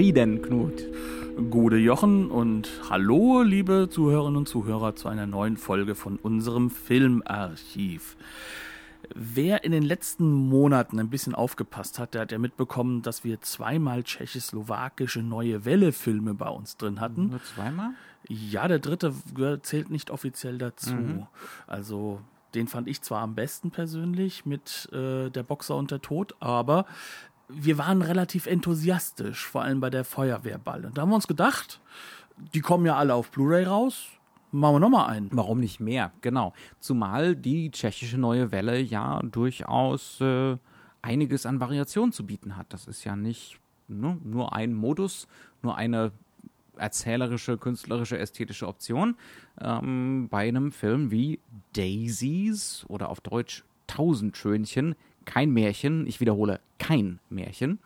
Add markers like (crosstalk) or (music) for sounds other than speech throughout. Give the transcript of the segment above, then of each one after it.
Dobriden, Knut. Gute Jochen und hallo, liebe Zuhörerinnen und Zuhörer, zu einer neuen Folge von unserem Filmarchiv. Wer in den letzten Monaten ein bisschen aufgepasst hat, der hat ja mitbekommen, dass wir zweimal tschechoslowakische Neue Welle-Filme bei uns drin hatten. Nur zweimal? Ja, der dritte zählt nicht offiziell dazu. Mhm. Also den fand ich zwar am besten persönlich mit äh, der Boxer und der Tod, aber wir waren relativ enthusiastisch, vor allem bei der Feuerwehrball. Und da haben wir uns gedacht, die kommen ja alle auf Blu-ray raus. Machen wir nochmal einen. Warum nicht mehr? Genau. Zumal die tschechische Neue Welle ja durchaus äh, einiges an Variation zu bieten hat. Das ist ja nicht ne, nur ein Modus, nur eine erzählerische, künstlerische, ästhetische Option. Ähm, bei einem Film wie Daisies oder auf Deutsch Tausendschönchen, kein Märchen, ich wiederhole, kein Märchen.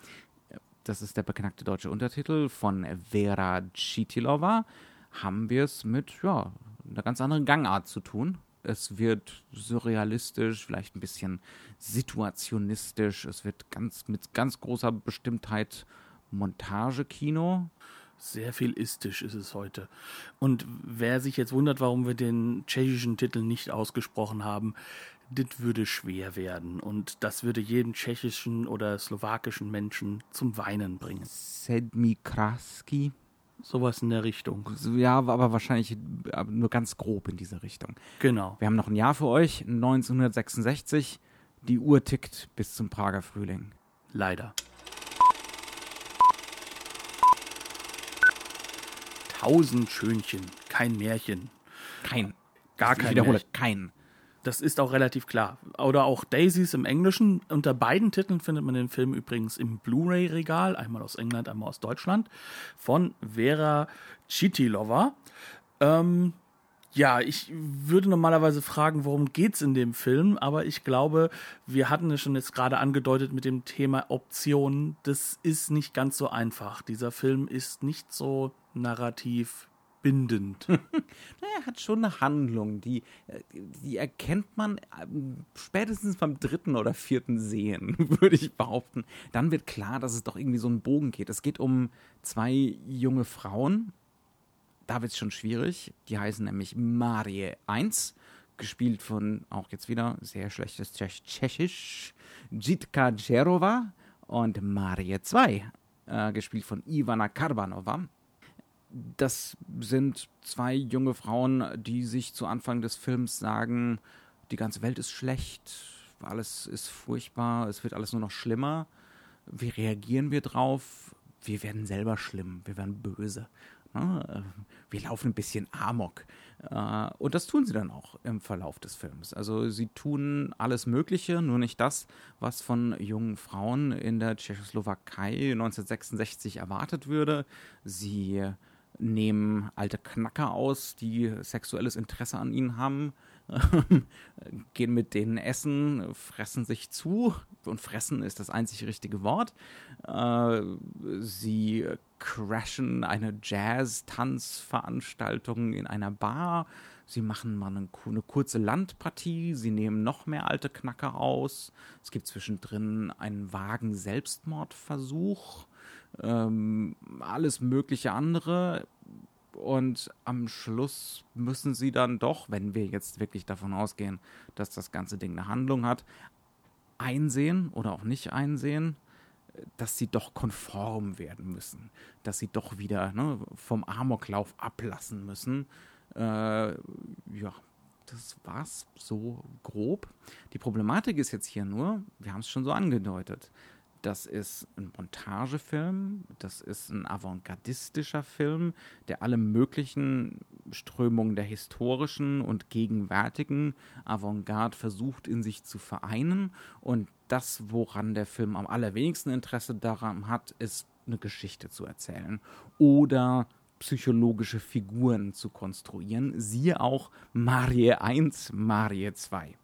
Das ist der beknackte deutsche Untertitel von Vera Chitilova. Haben wir es mit ja, einer ganz anderen Gangart zu tun. Es wird surrealistisch, vielleicht ein bisschen situationistisch. Es wird ganz mit ganz großer Bestimmtheit Montagekino. Sehr viel istisch ist es heute. Und wer sich jetzt wundert, warum wir den tschechischen Titel nicht ausgesprochen haben, das würde schwer werden. Und das würde jeden tschechischen oder slowakischen Menschen zum Weinen bringen. Sedmi Kraski. Sowas in der Richtung. Ja, aber wahrscheinlich nur ganz grob in diese Richtung. Genau. Wir haben noch ein Jahr für euch, 1966. Die Uhr tickt bis zum Prager Frühling. Leider. Tausend Schönchen, kein Märchen. Kein. Gar Ich kein wiederhole, Märchen. kein. Das ist auch relativ klar. Oder auch Daisies im Englischen. Unter beiden Titeln findet man den Film übrigens im Blu-ray-Regal, einmal aus England, einmal aus Deutschland, von Vera Chitilova. Ähm, ja, ich würde normalerweise fragen, worum geht's in dem Film, aber ich glaube, wir hatten es schon jetzt gerade angedeutet mit dem Thema Optionen. Das ist nicht ganz so einfach. Dieser Film ist nicht so narrativ bindend. (laughs) Er hat schon eine Handlung, die, äh, die erkennt man ähm, spätestens beim dritten oder vierten Sehen, (laughs) würde ich behaupten. Dann wird klar, dass es doch irgendwie so einen Bogen geht. Es geht um zwei junge Frauen. Da wird es schon schwierig. Die heißen nämlich Marie 1, gespielt von, auch jetzt wieder, sehr schlechtes Tschech Tschechisch, Jitka Djerova und Marie 2, äh, gespielt von Ivana Karbanova das sind zwei junge Frauen, die sich zu Anfang des Films sagen, die ganze Welt ist schlecht, alles ist furchtbar, es wird alles nur noch schlimmer. Wie reagieren wir drauf? Wir werden selber schlimm, wir werden böse. ne? Wir laufen ein bisschen Amok. Äh, Und das tun sie dann auch im Verlauf des Films. Also sie tun alles Mögliche, nur nicht das, was von jungen Frauen in der Tschechoslowakei 1966 erwartet würde. Sie nehmen alte Knacker aus, die sexuelles Interesse an ihnen haben, (laughs) gehen mit denen essen, fressen sich zu und fressen ist das einzig richtige Wort. Äh, sie crashen eine Jazz-Tanzveranstaltung in einer Bar. Sie machen mal eine, ku- eine kurze Landpartie. Sie nehmen noch mehr alte Knacker aus. Es gibt zwischendrin einen vagen Selbstmordversuch. Ähm, alles mögliche andere. Und am Schluss müssen sie dann doch, wenn wir jetzt wirklich davon ausgehen, dass das ganze Ding eine Handlung hat, einsehen oder auch nicht einsehen, dass sie doch konform werden müssen, dass sie doch wieder ne, vom Amoklauf ablassen müssen. Äh, ja, das war's so grob. Die Problematik ist jetzt hier nur, wir haben es schon so angedeutet, das ist ein Montagefilm, das ist ein avantgardistischer Film, der alle möglichen Strömungen der historischen und gegenwärtigen Avantgarde versucht in sich zu vereinen. Und das, woran der Film am allerwenigsten Interesse daran hat, ist eine Geschichte zu erzählen oder psychologische Figuren zu konstruieren. Siehe auch Marie 1, Marie 2.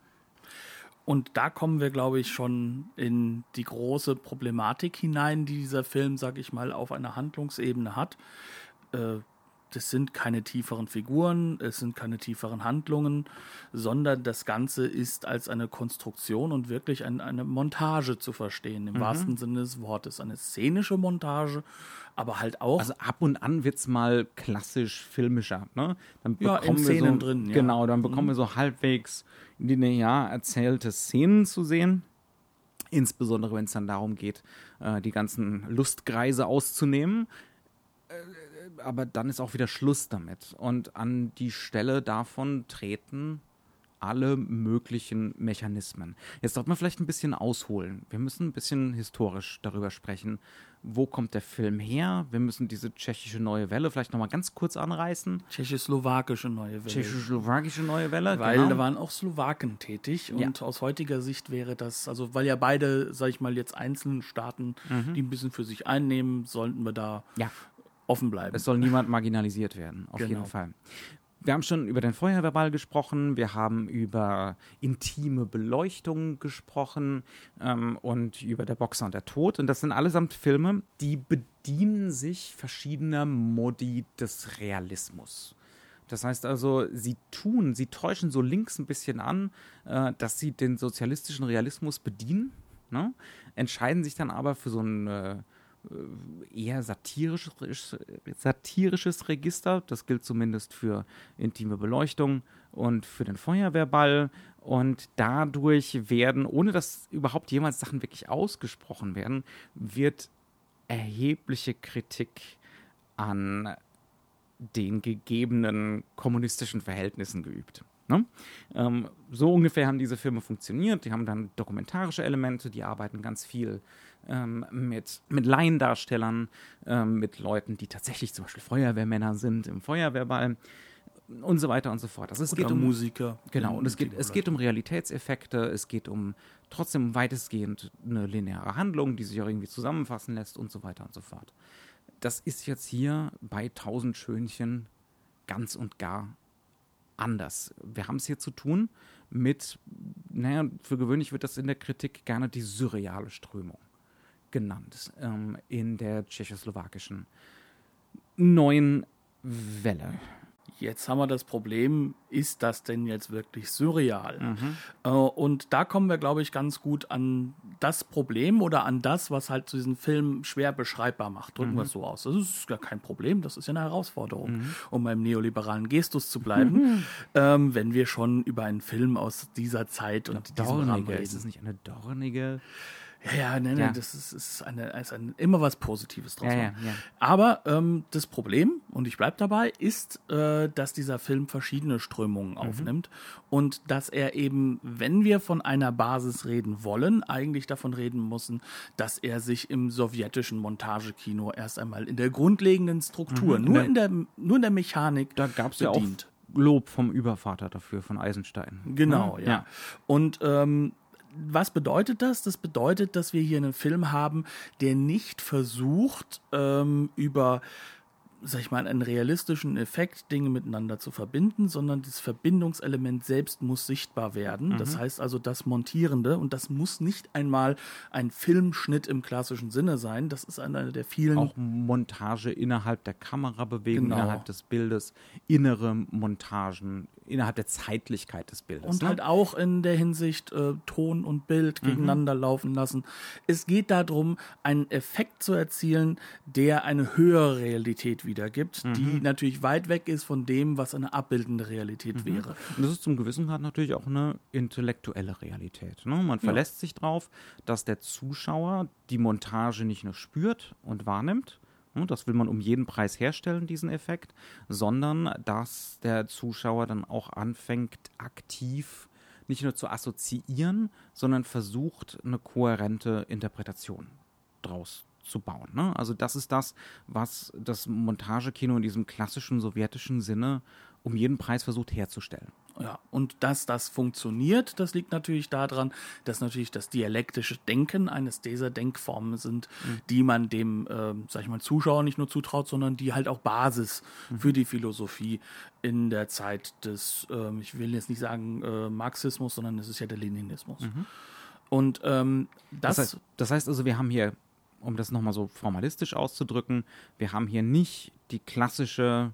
Und da kommen wir, glaube ich, schon in die große Problematik hinein, die dieser Film, sag ich mal, auf einer Handlungsebene hat. Äh, das sind keine tieferen Figuren, es sind keine tieferen Handlungen, sondern das Ganze ist als eine Konstruktion und wirklich ein, eine Montage zu verstehen, im mhm. wahrsten Sinne des Wortes. Eine szenische Montage, aber halt auch. Also ab und an wird es mal klassisch filmischer. Ne? Dann ja, in Szenen so, drin. Ja. Genau, dann bekommen mhm. wir so halbwegs linear erzählte Szenen zu sehen. Insbesondere wenn es dann darum geht, äh, die ganzen Lustkreise auszunehmen äh, aber dann ist auch wieder Schluss damit. Und an die Stelle davon treten alle möglichen Mechanismen. Jetzt sollte man vielleicht ein bisschen ausholen. Wir müssen ein bisschen historisch darüber sprechen. Wo kommt der Film her? Wir müssen diese tschechische neue Welle vielleicht nochmal ganz kurz anreißen. Tschechoslowakische neue Welle. Tschechoslowakische neue Welle, Weil genau. da waren auch Slowaken tätig und ja. aus heutiger Sicht wäre das, also weil ja beide, sag ich mal, jetzt einzelne Staaten, mhm. die ein bisschen für sich einnehmen, sollten wir da ja offen bleiben. Es soll niemand marginalisiert werden, auf genau. jeden Fall. Wir haben schon über den Feuerwehrball gesprochen, wir haben über intime Beleuchtung gesprochen ähm, und über der Boxer und der Tod. Und das sind allesamt Filme, die bedienen sich verschiedener Modi des Realismus. Das heißt also, sie tun, sie täuschen so links ein bisschen an, äh, dass sie den sozialistischen Realismus bedienen, ne? entscheiden sich dann aber für so ein äh, eher satirisches, satirisches Register. Das gilt zumindest für intime Beleuchtung und für den Feuerwehrball. Und dadurch werden, ohne dass überhaupt jemals Sachen wirklich ausgesprochen werden, wird erhebliche Kritik an den gegebenen kommunistischen Verhältnissen geübt. Ne? Ähm, so ungefähr haben diese Filme funktioniert. Die haben dann dokumentarische Elemente, die arbeiten ganz viel ähm, mit, mit Laiendarstellern, ähm, mit Leuten, die tatsächlich zum Beispiel Feuerwehrmänner sind im Feuerwehrball und so weiter und so fort. Also es Oder geht um Musiker. Genau, und es geht, es geht um Realitätseffekte, es geht um trotzdem weitestgehend eine lineare Handlung, die sich auch irgendwie zusammenfassen lässt und so weiter und so fort. Das ist jetzt hier bei Tausend Schönchen ganz und gar anders. Wir haben es hier zu tun mit, naja, für gewöhnlich wird das in der Kritik gerne die surreale Strömung genannt ähm, in der tschechoslowakischen neuen Welle. Jetzt haben wir das Problem, ist das denn jetzt wirklich surreal? Mhm. Äh, und da kommen wir, glaube ich, ganz gut an das Problem oder an das, was halt diesen Film schwer beschreibbar macht. Drücken mhm. wir es so aus. Das ist gar kein Problem, das ist ja eine Herausforderung, mhm. um beim neoliberalen Gestus zu bleiben, (laughs) ähm, wenn wir schon über einen Film aus dieser Zeit und diesem Rahmen reden. Ist es nicht eine dornige ja, ja, nein, nein, ja. das ist, ist, eine, ist ein, immer was Positives draus. Ja, ja. Aber ähm, das Problem, und ich bleibe dabei, ist, äh, dass dieser Film verschiedene Strömungen mhm. aufnimmt und dass er eben, wenn wir von einer Basis reden wollen, eigentlich davon reden müssen, dass er sich im sowjetischen Montagekino erst einmal in der grundlegenden Struktur, mhm, nur, in der, nur in der Mechanik, da gab es ja auch Lob vom Übervater dafür, von Eisenstein. Genau, ja. ja. Und ähm, was bedeutet das? Das bedeutet, dass wir hier einen Film haben, der nicht versucht, ähm, über sag ich mal, einen realistischen Effekt, Dinge miteinander zu verbinden, sondern das Verbindungselement selbst muss sichtbar werden. Mhm. Das heißt also das Montierende und das muss nicht einmal ein Filmschnitt im klassischen Sinne sein. Das ist eine der vielen. Auch Montage innerhalb der Kamerabewegung, genau. innerhalb des Bildes, innere Montagen, innerhalb der Zeitlichkeit des Bildes. Und ne? halt auch in der Hinsicht äh, Ton und Bild mhm. gegeneinander laufen lassen. Es geht darum, einen Effekt zu erzielen, der eine höhere Realität wiedergibt, mhm. die natürlich weit weg ist von dem, was eine abbildende Realität mhm. wäre. Und das ist zum gewissen Grad natürlich auch eine intellektuelle Realität. Ne? Man verlässt ja. sich darauf, dass der Zuschauer die Montage nicht nur spürt und wahrnimmt, Ne, das will man um jeden Preis herstellen, diesen Effekt, sondern dass der Zuschauer dann auch anfängt, aktiv nicht nur zu assoziieren, sondern versucht, eine kohärente Interpretation draus zu bauen. Ne? Also das ist das, was das Montagekino in diesem klassischen sowjetischen Sinne um jeden Preis versucht herzustellen. Ja, und dass das funktioniert, das liegt natürlich daran, dass natürlich das dialektische Denken eines dieser Denkformen sind, mhm. die man dem, äh, sag ich mal, Zuschauer nicht nur zutraut, sondern die halt auch Basis mhm. für die Philosophie in der Zeit des, äh, ich will jetzt nicht sagen äh, Marxismus, sondern es ist ja der Leninismus. Mhm. Und ähm, das, das heißt, das heißt also, wir haben hier um das nochmal so formalistisch auszudrücken, wir haben hier nicht die klassische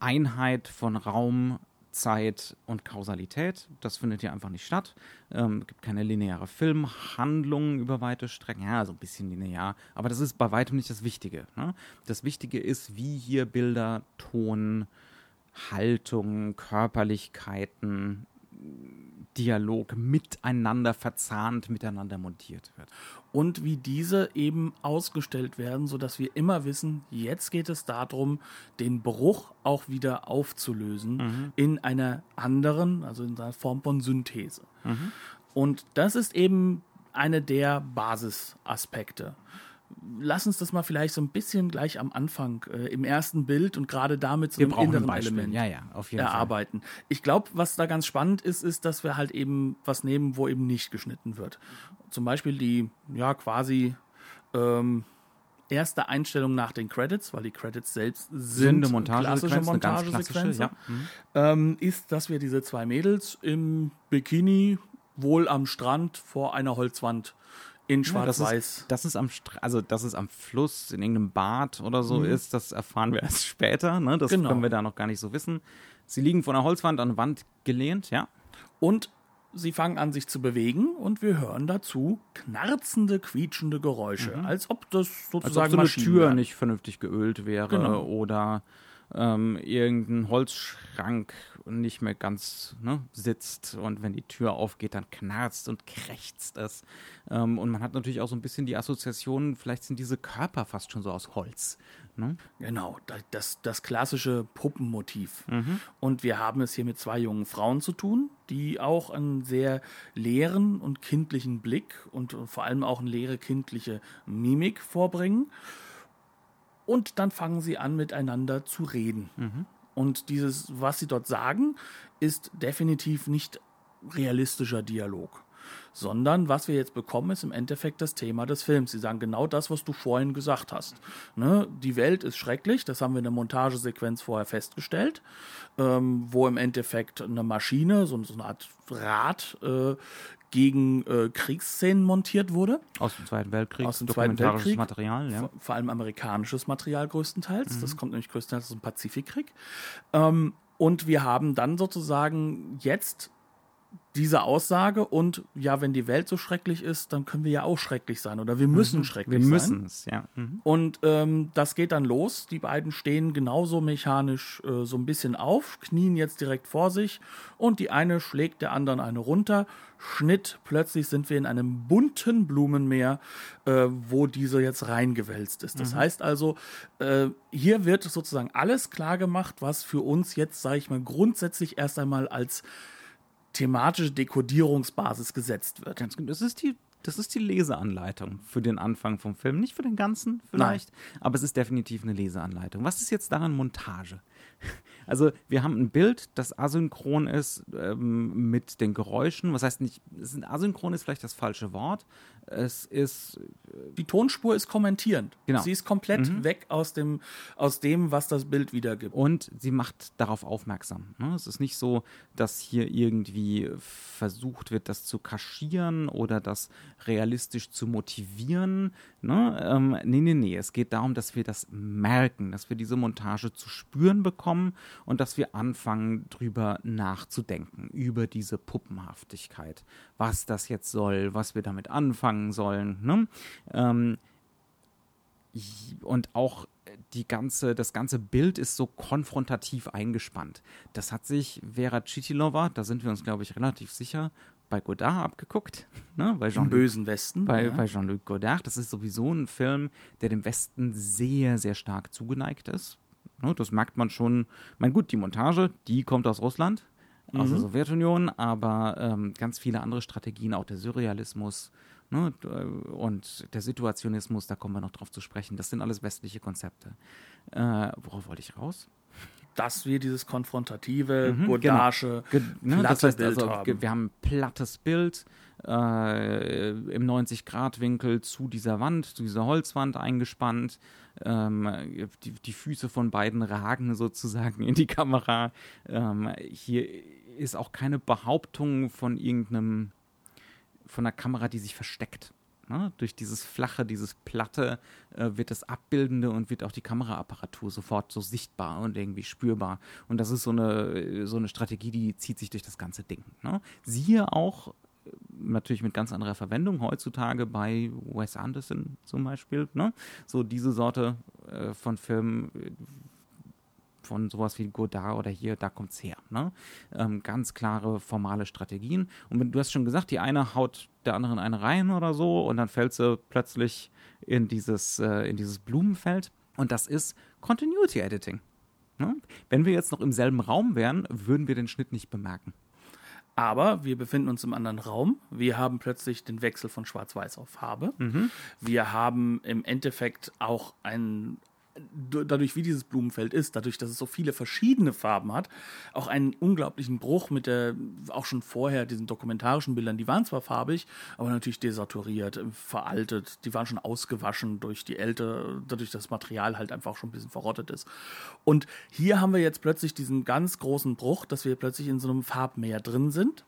Einheit von Raum, Zeit und Kausalität. Das findet hier einfach nicht statt. Ähm, es gibt keine lineare Filmhandlung über weite Strecken. Ja, so ein bisschen linear. Aber das ist bei weitem nicht das Wichtige. Ne? Das Wichtige ist, wie hier Bilder, Ton, Haltung, Körperlichkeiten, Dialog miteinander verzahnt, miteinander montiert wird. Und wie diese eben ausgestellt werden, sodass wir immer wissen, jetzt geht es darum, den Bruch auch wieder aufzulösen mhm. in einer anderen, also in einer Form von Synthese. Mhm. Und das ist eben eine der Basisaspekte lass uns das mal vielleicht so ein bisschen gleich am Anfang äh, im ersten Bild und gerade damit so einem inneren ein Element ja, ja, erarbeiten. Fall. Ich glaube, was da ganz spannend ist, ist, dass wir halt eben was nehmen, wo eben nicht geschnitten wird. Zum Beispiel die, ja, quasi ähm, erste Einstellung nach den Credits, weil die Credits selbst sind, sind Montage klassische Montagesequenz, ja. mhm. ähm, ist, dass wir diese zwei Mädels im Bikini wohl am Strand vor einer Holzwand in Schwarz-Weiß. Ja, das, ist am also dass es am Fluss in irgendeinem Bad oder so mhm. ist, das erfahren wir erst (laughs) später. Ne? Das genau. können wir da noch gar nicht so wissen. Sie liegen vor einer Holzwand an der Wand gelehnt, ja. Und sie fangen an, sich zu bewegen und wir hören dazu knarzende, quietschende Geräusche, mhm. als ob das sozusagen als ob so eine Tür nicht vernünftig geölt wäre genau. oder ähm, irgendein Holzschrank nicht mehr ganz ne, sitzt und wenn die Tür aufgeht, dann knarzt und krächzt es. Ähm, und man hat natürlich auch so ein bisschen die Assoziation, vielleicht sind diese Körper fast schon so aus Holz. Ne? Genau, das, das klassische Puppenmotiv. Mhm. Und wir haben es hier mit zwei jungen Frauen zu tun, die auch einen sehr leeren und kindlichen Blick und vor allem auch eine leere kindliche Mimik vorbringen. Und dann fangen sie an, miteinander zu reden. Mhm. Und dieses, was sie dort sagen, ist definitiv nicht realistischer Dialog. Sondern was wir jetzt bekommen, ist im Endeffekt das Thema des Films. Sie sagen genau das, was du vorhin gesagt hast. Ne? Die Welt ist schrecklich, das haben wir in der Montagesequenz vorher festgestellt, ähm, wo im Endeffekt eine Maschine, so, so eine Art Rad, äh, gegen äh, Kriegsszenen montiert wurde. Aus dem Zweiten Weltkrieg. Aus dem Zweiten Weltkrieg. Material, ja. Vor, vor, allem amerikanisches Material größtenteils. Mhm. Das kommt nämlich größtenteils aus dem Pazifikkrieg. Ähm, und wir haben dann sozusagen jetzt diese Aussage und ja, wenn die Welt so schrecklich ist, dann können wir ja auch schrecklich sein oder wir müssen mhm. schrecklich wir sein. Wir müssen es, ja. Mhm. Und ähm, das geht dann los. Die beiden stehen genauso mechanisch äh, so ein bisschen auf, knien jetzt direkt vor sich und die eine schlägt der anderen eine runter. Schnitt, plötzlich sind wir in einem bunten Blumenmeer, äh, wo diese jetzt reingewälzt ist. Das mhm. heißt also, äh, hier wird sozusagen alles klar gemacht, was für uns jetzt, sage ich mal, grundsätzlich erst einmal als thematische Dekodierungsbasis gesetzt wird. Ganz genau. Das ist die das ist die Leseanleitung für den Anfang vom Film. Nicht für den ganzen vielleicht, Nein. aber es ist definitiv eine Leseanleitung. Was ist jetzt daran Montage? (laughs) Also wir haben ein Bild, das asynchron ist ähm, mit den Geräuschen. Was heißt nicht, asynchron ist vielleicht das falsche Wort. Es ist. Die Tonspur ist kommentierend. Genau. Sie ist komplett mhm. weg aus dem, aus dem, was das Bild wiedergibt. Und sie macht darauf aufmerksam. Ne? Es ist nicht so, dass hier irgendwie versucht wird, das zu kaschieren oder das realistisch zu motivieren. Ne? Ähm, nee, nee, nee. Es geht darum, dass wir das merken, dass wir diese Montage zu spüren bekommen und dass wir anfangen, drüber nachzudenken, über diese Puppenhaftigkeit. Was das jetzt soll, was wir damit anfangen sollen. Ne? Ähm, und auch die ganze, das ganze Bild ist so konfrontativ eingespannt. Das hat sich Vera Chitilova, da sind wir uns, glaube ich, relativ sicher, bei Godard abgeguckt. Ne? Bei Jean Im bösen Westen. Bei, ja. bei Jean-Luc Godard. Das ist sowieso ein Film, der dem Westen sehr, sehr stark zugeneigt ist. Ne? Das merkt man schon. Mein gut, die Montage, die kommt aus Russland, aus mhm. der Sowjetunion, aber ähm, ganz viele andere Strategien, auch der Surrealismus ne? und der Situationismus, da kommen wir noch drauf zu sprechen. Das sind alles westliche Konzepte. Äh, worauf wollte ich raus? dass wir dieses konfrontative, Mhm, Godasche, Ge- ne, das heißt Bild also, haben. wir haben ein plattes Bild äh, im 90-Grad-Winkel zu dieser Wand, zu dieser Holzwand eingespannt. Ähm, die, die Füße von beiden ragen sozusagen in die Kamera. Ähm, hier ist auch keine Behauptung von irgendeinem, von einer Kamera, die sich versteckt. Ne? Durch dieses Flache, dieses Platte äh, wird das Abbildende und wird auch die Kameraapparatur sofort so sichtbar und irgendwie spürbar. Und das ist so eine, so eine Strategie, die zieht sich durch das ganze Ding. Ne? Siehe auch äh, natürlich mit ganz anderer Verwendung heutzutage bei Wes Anderson zum Beispiel. Ne? So diese Sorte äh, von Filmen, von sowas wie Godard oder hier, da kommt's her. Ne? Ähm, ganz klare formale Strategien. Und wenn, du hast schon gesagt, die eine haut der anderen eine rein oder so und dann fällt sie plötzlich in dieses, äh, in dieses Blumenfeld. Und das ist Continuity Editing. Ne? Wenn wir jetzt noch im selben Raum wären, würden wir den Schnitt nicht bemerken. Aber wir befinden uns im anderen Raum. Wir haben plötzlich den Wechsel von Schwarz-Weiß auf Farbe. Wir haben im Endeffekt auch ein d- dadurch, wie dieses Blumenfeld ist, dadurch, dass es so viele verschiedene Farben hat, auch einen unglaublichen Bruch mit der, auch schon vorher, diesen dokumentarischen Bildern, die waren zwar farbig, aber natürlich desaturiert, veraltet, die waren schon ausgewaschen durch die Älte, dadurch, dass das Material halt einfach schon ein bisschen verrottet ist. Und hier haben wir jetzt plötzlich diesen ganz großen Bruch, dass wir plötzlich in so einem Farbmeer drin sind.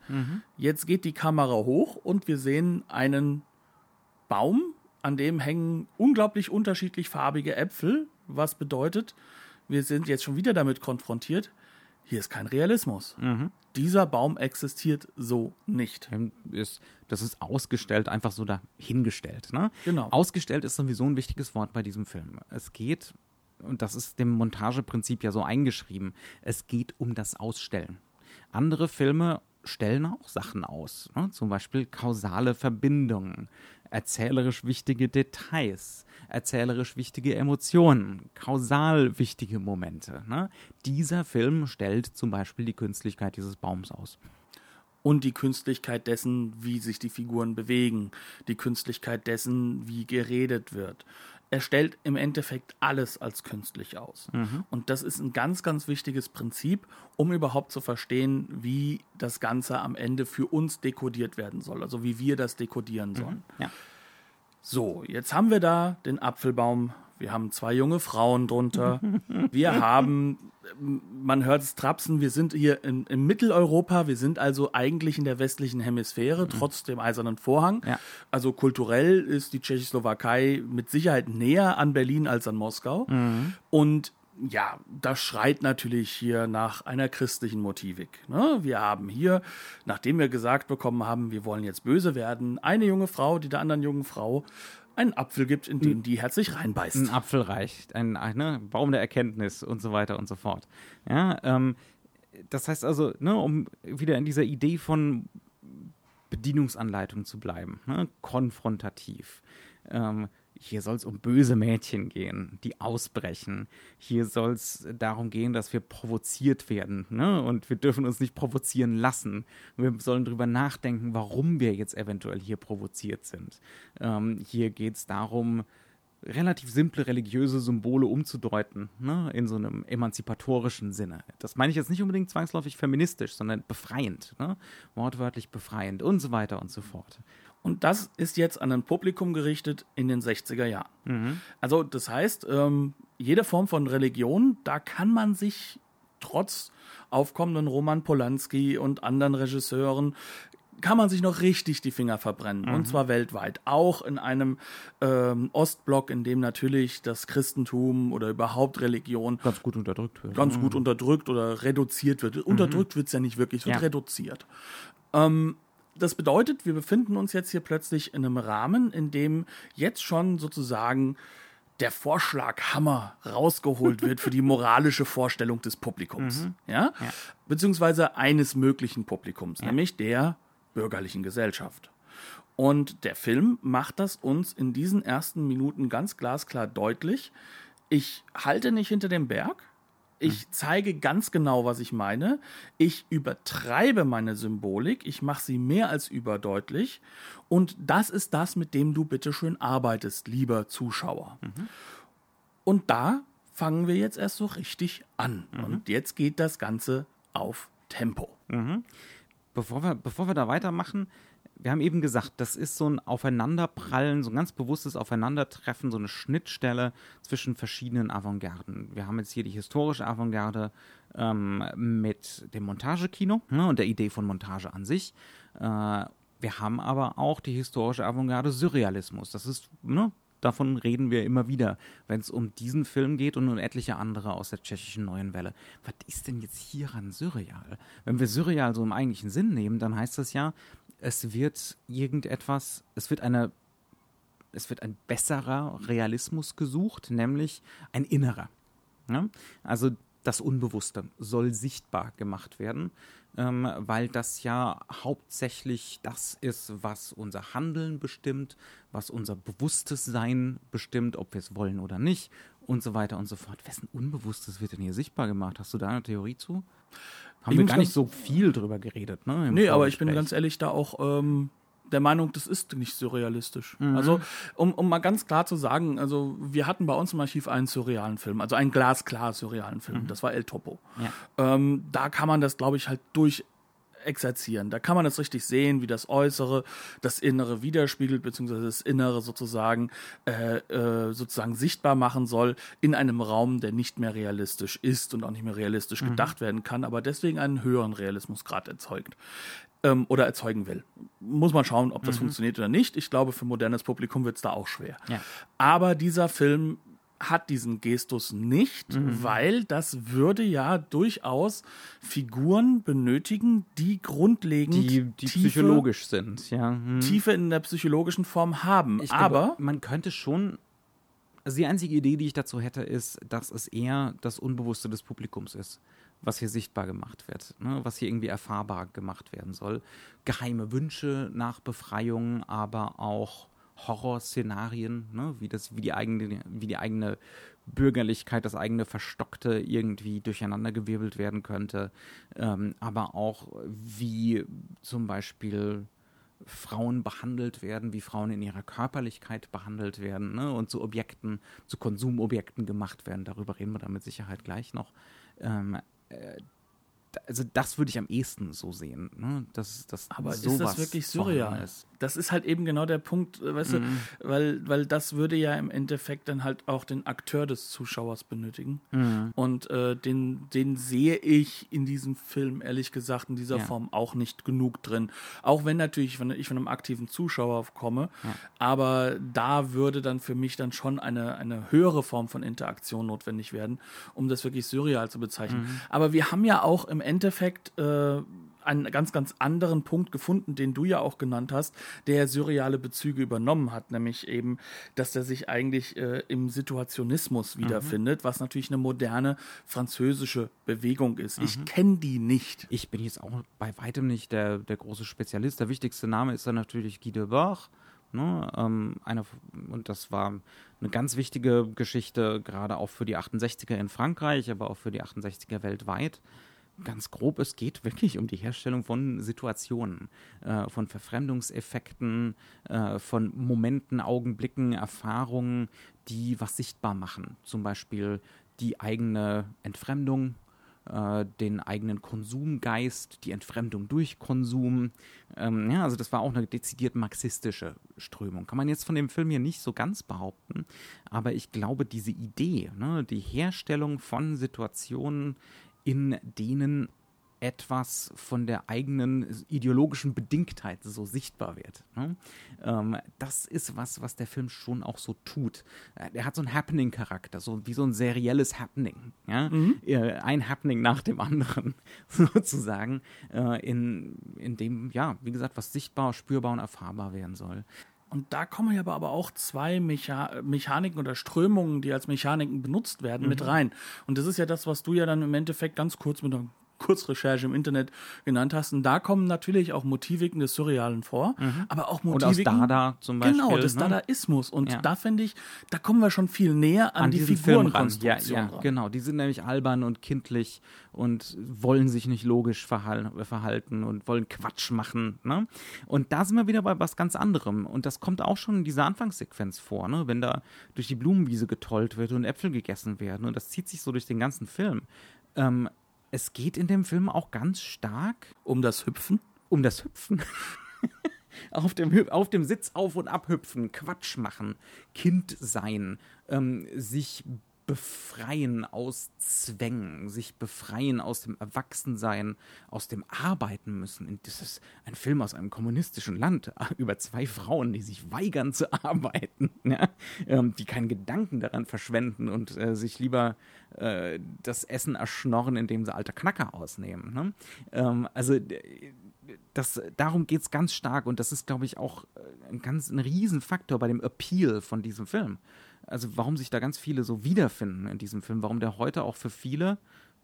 Jetzt geht die Kamera hoch und wir sehen einen Baum, an dem hängen unglaublich unterschiedlich farbige Äpfel, was bedeutet, wir sind jetzt schon wieder damit konfrontiert, hier ist kein Realismus. Dieser Baum existiert so nicht. Das ist ausgestellt, einfach so dahingestellt. Ne? Genau. Ausgestellt ist sowieso ein wichtiges Wort bei diesem Film. Es geht, und das ist dem Montageprinzip ja so eingeschrieben, es geht um das Ausstellen. Andere Filme stellen auch Sachen aus, ne? zum Beispiel kausale Verbindungen, erzählerisch wichtige Details, erzählerisch wichtige Emotionen, kausal wichtige Momente. Ne? Dieser Film stellt zum Beispiel die Künstlichkeit dieses Baums aus. Und die Künstlichkeit dessen, wie sich die Figuren bewegen, die Künstlichkeit dessen, wie geredet wird. Er stellt im Endeffekt alles als künstlich aus. Und das ist ein ganz, ganz wichtiges Prinzip, um überhaupt zu verstehen, wie das Ganze am Ende für uns dekodiert werden soll, also wie wir das dekodieren sollen. Ja. So, jetzt haben wir da den Apfelbaum. Wir haben zwei junge Frauen drunter. Wir (laughs) haben, man hört es trapsen, wir sind hier in, in Mitteleuropa. Wir sind also eigentlich in der westlichen Hemisphäre, trotz dem eisernen Vorhang. Ja. Also kulturell ist die Tschechoslowakei mit Sicherheit näher an Berlin als an Moskau. Und ja, das schreit natürlich hier nach einer christlichen Motivik. Ne? Wir haben hier, nachdem wir gesagt bekommen haben, wir wollen jetzt böse werden, eine junge Frau, die der anderen jungen Frau einen Apfel gibt, in den die herzlich reinbeißt. ein Apfel reicht, ein, ne, Baum der Erkenntnis und so weiter und so fort. Ja, ähm, das heißt also, ne, um wieder in dieser Idee von Bedienungsanleitung zu bleiben, ne, konfrontativ. Ähm, hier soll es um böse Mädchen gehen, die ausbrechen. Hier soll es darum gehen, dass wir provoziert werden. Ne? Und wir dürfen uns nicht provozieren lassen. Wir sollen darüber nachdenken, warum wir jetzt eventuell hier provoziert sind. Ähm, hier geht es darum, relativ simple religiöse Symbole umzudeuten, ne, in so einem emanzipatorischen Sinne. Das meine ich jetzt nicht unbedingt zwangsläufig feministisch, sondern befreiend, ne, wortwörtlich befreiend und so weiter und so fort. Und das ist jetzt an ein Publikum gerichtet in den 60er Jahren. Also das heißt, ähm, jede Form von Religion, da kann man sich trotz aufkommenden Roman Polanski und anderen Regisseuren kann man sich noch richtig die Finger verbrennen. Und zwar weltweit. Auch in einem ähm, Ostblock, in dem natürlich das Christentum oder überhaupt Religion Ganz gut unterdrückt wird. ganz gut unterdrückt oder reduziert wird. Unterdrückt wird es ja nicht wirklich, es wird Ja. reduziert. Ähm, das bedeutet, wir befinden uns jetzt hier plötzlich in einem Rahmen, in dem jetzt schon sozusagen der Vorschlaghammer rausgeholt wird für die moralische Vorstellung des Publikums. Ja? Beziehungsweise eines möglichen Publikums, nämlich der bürgerlichen Gesellschaft. Und der Film macht das uns in diesen ersten Minuten ganz glasklar deutlich. Ich halte nicht hinter dem Berg. Ich zeige ganz genau, was ich meine. Ich übertreibe meine Symbolik. Ich mache sie mehr als überdeutlich. Und das ist das, mit dem du bitteschön arbeitest, lieber Zuschauer. Und da fangen wir jetzt erst so richtig an. Und jetzt geht das Ganze auf Tempo. bevor wir, bevor wir da weitermachen, wir haben eben gesagt, das ist so ein Aufeinanderprallen, so ein ganz bewusstes Aufeinandertreffen, so eine Schnittstelle zwischen verschiedenen Avantgarden. Wir haben jetzt hier die historische Avantgarde ähm, mit dem Montagekino ne, und der Idee von Montage an sich. Äh, wir haben aber auch die historische Avantgarde Surrealismus. Das ist, ne, davon reden wir immer wieder, wenn es um diesen Film geht und um etliche andere aus der tschechischen Neuen Welle. Was ist denn jetzt hieran surreal? Wenn wir surreal so im eigentlichen Sinn nehmen, dann heißt das ja, es wird irgendetwas, es wird eine, es wird ein besserer Realismus gesucht, nämlich ein innerer. Ja? Also das Unbewusste soll sichtbar gemacht werden, ähm, weil das ja hauptsächlich das ist, was unser Handeln bestimmt, was unser bewusstes Sein bestimmt, ob wir es wollen oder nicht und so weiter und so fort. Wessen Unbewusstes wird denn hier sichtbar gemacht? Hast du da eine Theorie zu? Haben Ich wir gar nicht so viel drüber geredet, ne? Nee, aber ich bin ganz ehrlich da auch ähm, der Meinung, das ist nicht surrealistisch. Mhm. Also, um, um mal ganz klar zu sagen, also wir hatten bei uns im Archiv einen surrealen Film, also einen glasklar surrealen Film. Das war El Topo. Mhm. Ja. Ähm, da kann man das, glaube ich, halt durch exerzieren. Da kann man das richtig sehen, wie das Äußere das Innere widerspiegelt, beziehungsweise das Innere sozusagen äh, äh, sozusagen sichtbar machen soll in einem Raum, der nicht mehr realistisch ist und auch nicht mehr realistisch gedacht werden kann, aber deswegen einen höheren Realismusgrad erzeugt ähm, oder erzeugen will. Muss man schauen, ob das funktioniert oder nicht. Ich glaube, für modernes Publikum wird es da auch schwer. Ja. Aber dieser Film hat diesen Gestus nicht, Mhm. weil das würde ja durchaus Figuren benötigen, die grundlegend die, die Tiefe, psychologisch sind, ja. Hm. Tiefe in der psychologischen Form haben. Ich Aber glaube, man könnte schon. Also die einzige Idee, die ich dazu hätte, ist, dass es eher das Unbewusste des Publikums ist, was hier sichtbar gemacht wird, ne? was hier irgendwie erfahrbar gemacht werden soll. Geheime Wünsche nach Befreiung, aber auch Horrorszenarien, ne? wie, das, wie, die eigene, wie die eigene Bürgerlichkeit, das eigene Verstockte irgendwie durcheinandergewirbelt werden könnte. Ähm, aber auch wie zum Beispiel Frauen behandelt werden, wie Frauen in ihrer Körperlichkeit behandelt werden ne? und zu Objekten, zu Konsumobjekten gemacht werden. Darüber reden wir dann mit Sicherheit gleich noch. Ähm, äh, also das würde ich am ehesten so sehen, ne? dass, dass Aber ist sowas das wirklich surreal? Ist. Das ist halt eben genau der Punkt, äh, weißt Mhm. du, weil, weil das würde ja im Endeffekt dann halt auch den Akteur des Zuschauers benötigen. Mhm. Und äh, den, den sehe ich in diesem Film, ehrlich gesagt, in dieser Ja. Form auch nicht genug drin. Auch wenn natürlich wenn ich von einem aktiven Zuschauer komme, aber da würde dann für mich dann schon eine, eine höhere Form von Interaktion notwendig werden, um das wirklich surreal zu bezeichnen. Mhm. Aber wir haben ja auch im Endeffekt äh, einen ganz, ganz anderen Punkt gefunden, den du ja auch genannt hast, der surreale Bezüge übernommen hat, nämlich eben, dass er sich eigentlich äh, im Situationismus wiederfindet, was natürlich eine moderne französische Bewegung ist. Ich kenne die nicht. Ich bin jetzt auch bei weitem nicht der, der große Spezialist. Der wichtigste Name ist dann natürlich Guy Debord. Ne? Ähm, einer, und das war eine ganz wichtige Geschichte, gerade auch für die 68er in Frankreich, aber auch für die 68er weltweit. Ganz grob, es geht wirklich um die Herstellung von Situationen, äh, von Verfremdungseffekten, äh, von Momenten, Augenblicken, Erfahrungen, die was sichtbar machen. Zum Beispiel die eigene Entfremdung, äh, den eigenen Konsumgeist, die Entfremdung durch Konsum. Ähm, ja, also das war auch eine dezidiert marxistische Strömung. Kann man jetzt von dem Film hier nicht so ganz behaupten, aber ich glaube, diese Idee, ne, die Herstellung von Situationen, in denen etwas von der eigenen ideologischen Bedingtheit so sichtbar wird. Ne? Ähm, das ist was, was der Film schon auch so tut. Äh, Er hat so einen Happening-Charakter, so wie so ein serielles Happening. Ja? Äh, Ein Happening nach dem anderen, (laughs) sozusagen, äh, in, in dem, ja, wie gesagt, was sichtbar, spürbar und erfahrbar werden soll. Und da kommen ja aber, aber auch zwei Mecha Mechaniken oder Strömungen, die als Mechaniken benutzt werden, mit rein. Und das ist ja das, was du ja dann im Endeffekt ganz kurz mit einer Kurzrecherche im Internet genannt hast. Und da kommen natürlich auch Motiviken des Surrealen vor, aber auch Mhm. Und aus Motiviken. Dada zum Beispiel. Genau, des ne? Dadaismus. Und Ja. da finde ich, da kommen wir schon viel näher an, die ran. Ja, Figurenkonstruktion ja, ran. genau. Die sind nämlich albern und kindlich und wollen sich nicht logisch verhal verhalten und wollen Quatsch machen. Ne? Und da sind wir wieder bei was ganz anderem. Und das kommt auch schon in dieser Anfangssequenz vor, ne? wenn da durch die Blumenwiese getollt wird und Äpfel gegessen werden. Und das zieht sich so durch den ganzen Film. Ähm, es geht in dem Film auch ganz stark Um das Hüpfen. um das Hüpfen. (laughs) auf, dem, auf dem Sitz auf und ab hüpfen, Quatsch machen, Kind sein, ähm, sich befreien aus Zwängen, sich befreien aus dem Erwachsensein, aus dem Arbeiten müssen. Das ist ein Film aus einem kommunistischen Land (laughs) über zwei Frauen, die sich weigern zu (laughs) arbeiten, ja? ähm, die keinen Gedanken daran verschwenden und äh, sich lieber äh, das Essen erschnorren, indem sie alte Knacker ausnehmen. Ne? Ähm, also das, darum geht es ganz stark und das ist, glaube ich, auch äh, ein ganz ein Riesenfaktor bei dem Appeal von diesem Film. Also warum sich da ganz viele so wiederfinden in diesem Film, warum der heute auch für viele,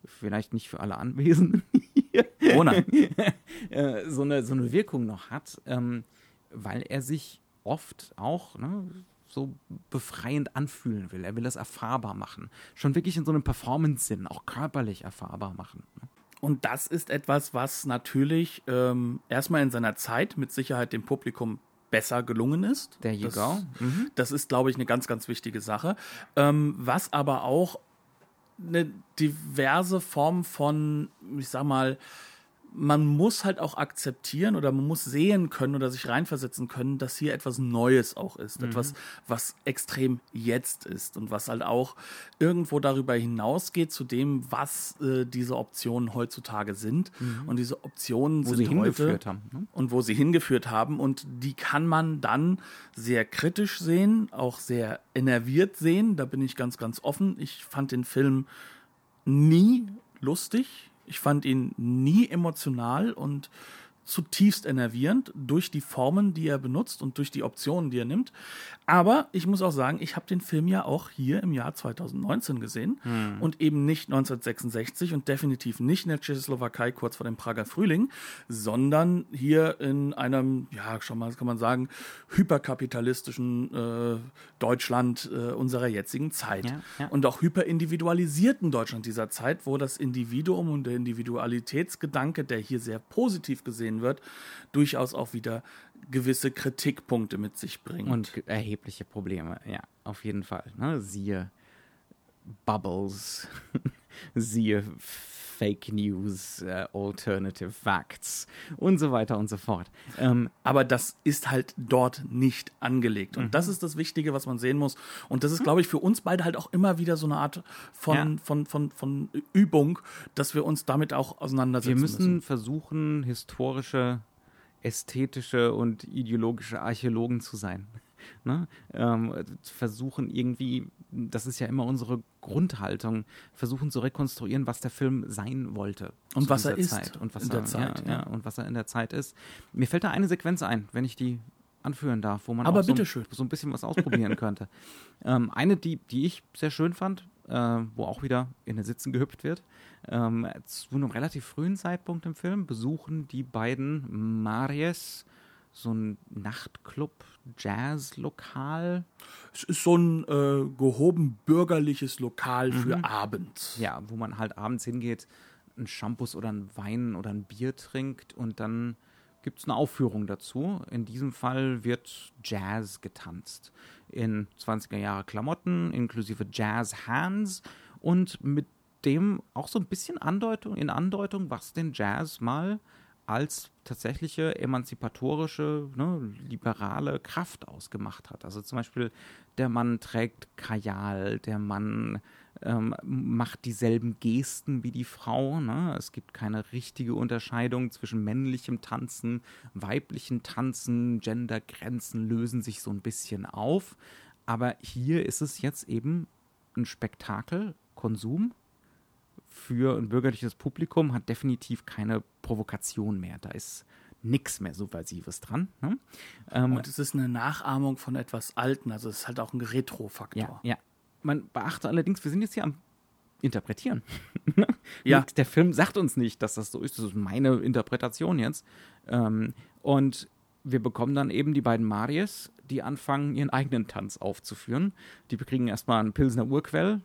vielleicht nicht für alle Anwesenden hier, nein. (laughs) äh, so, eine, so eine Wirkung noch hat, ähm, weil er sich oft auch ne, so befreiend anfühlen will. Er will das erfahrbar machen. Schon wirklich in so einem Performance-Sinn, auch körperlich erfahrbar machen. Ne? Und das ist etwas, was natürlich ähm, erstmal in seiner Zeit mit Sicherheit dem Publikum besser gelungen ist. There you das, go. Mhm. Das ist, glaube ich, eine ganz, ganz wichtige Sache. Ähm, was aber auch eine diverse Form von, ich sag mal, man muss halt auch akzeptieren oder man muss sehen können oder sich reinversetzen können, dass hier etwas Neues auch ist. Etwas, was extrem jetzt ist und was halt auch irgendwo darüber hinausgeht zu dem, was äh, diese Optionen heutzutage sind. Und diese Optionen Wo sind sie heute hingeführt haben. Ne? und wo sie hingeführt haben. Und die kann man dann sehr kritisch sehen, auch sehr enerviert sehen. Da bin ich ganz, ganz offen. Ich fand den Film nie lustig. Ich fand ihn nie emotional und zutiefst enervierend durch die Formen, die er benutzt und durch die Optionen, die er nimmt. Aber ich muss auch sagen, ich habe den Film ja auch hier im Jahr 2019 gesehen und eben nicht 1966 und definitiv nicht in der Tschechoslowakei kurz vor dem Prager Frühling, sondern hier in einem, ja, schon mal kann man sagen, hyperkapitalistischen äh, Deutschland äh, unserer jetzigen Zeit. Ja, ja. Und auch hyperindividualisierten Deutschland dieser Zeit, wo das Individuum und der Individualitätsgedanke, der hier sehr positiv gesehen wird, durchaus auch wieder gewisse Kritikpunkte mit sich bringt. Und erhebliche Probleme, ja, auf jeden Fall. Ne? Siehe Bubbles, (laughs) siehe Fake News, äh, Alternative Facts und so weiter und so fort. Ähm, aber das ist halt dort nicht angelegt. Und Mhm. das ist das Wichtige, was man sehen muss. Und das ist, glaube ich, für uns beide halt auch immer wieder so eine Art von, Ja. von, von, von Übung, dass wir uns damit auch auseinandersetzen wir müssen. müssen versuchen, historische, ästhetische und ideologische Archäologen zu sein. Ne? Ähm, versuchen irgendwie, das ist ja immer unsere Grundhaltung, versuchen zu rekonstruieren, was der Film sein wollte. Und was er ist Zeit. Und was in er, der Zeit, ja, ja. und was er in der Zeit ist. Mir fällt da eine Sequenz ein, wenn ich die anführen darf, wo man Aber auch so, so ein bisschen was ausprobieren (laughs) könnte. Ähm, eine, die, die ich sehr schön fand, äh, wo auch wieder in den Sitzen gehüpft wird. Ähm, zu einem relativ frühen Zeitpunkt im Film besuchen die beiden Maries so ein Nachtclub, Jazzlokal. Es ist so ein äh, gehoben bürgerliches Lokal für abends. Ja, wo man halt abends hingeht, ein Shampoos oder ein Wein oder ein Bier trinkt und dann gibt es eine Aufführung dazu. In diesem Fall wird Jazz getanzt. In 20er Jahre Klamotten, inklusive Jazz Hands und mit dem auch so ein bisschen Andeutung, in Andeutung, was den Jazz mal als tatsächliche emanzipatorische, ne, liberale Kraft ausgemacht hat. Also zum Beispiel, der Mann trägt Kajal, der Mann ähm, macht dieselben Gesten wie die Frau. Ne? Es gibt keine richtige Unterscheidung zwischen männlichem Tanzen, weiblichem Tanzen, Gendergrenzen lösen sich so ein bisschen auf. Aber hier ist es jetzt eben ein Spektakel, Konsum, für ein bürgerliches Publikum hat definitiv keine Provokation mehr. Da ist nichts mehr Subversives dran. Ne? Ähm, Und es ist eine Nachahmung von etwas Alten, also es ist halt auch ein Retro-Faktor. ja, ja. Man beachte allerdings, wir sind jetzt hier am interpretieren. (laughs) Ja. Der Film sagt uns nicht, dass das so ist. Das ist meine Interpretation jetzt. Ähm, und wir bekommen dann eben die beiden Maries, die anfangen, ihren eigenen Tanz aufzuführen. Die kriegen erstmal einen Pilsner Urquell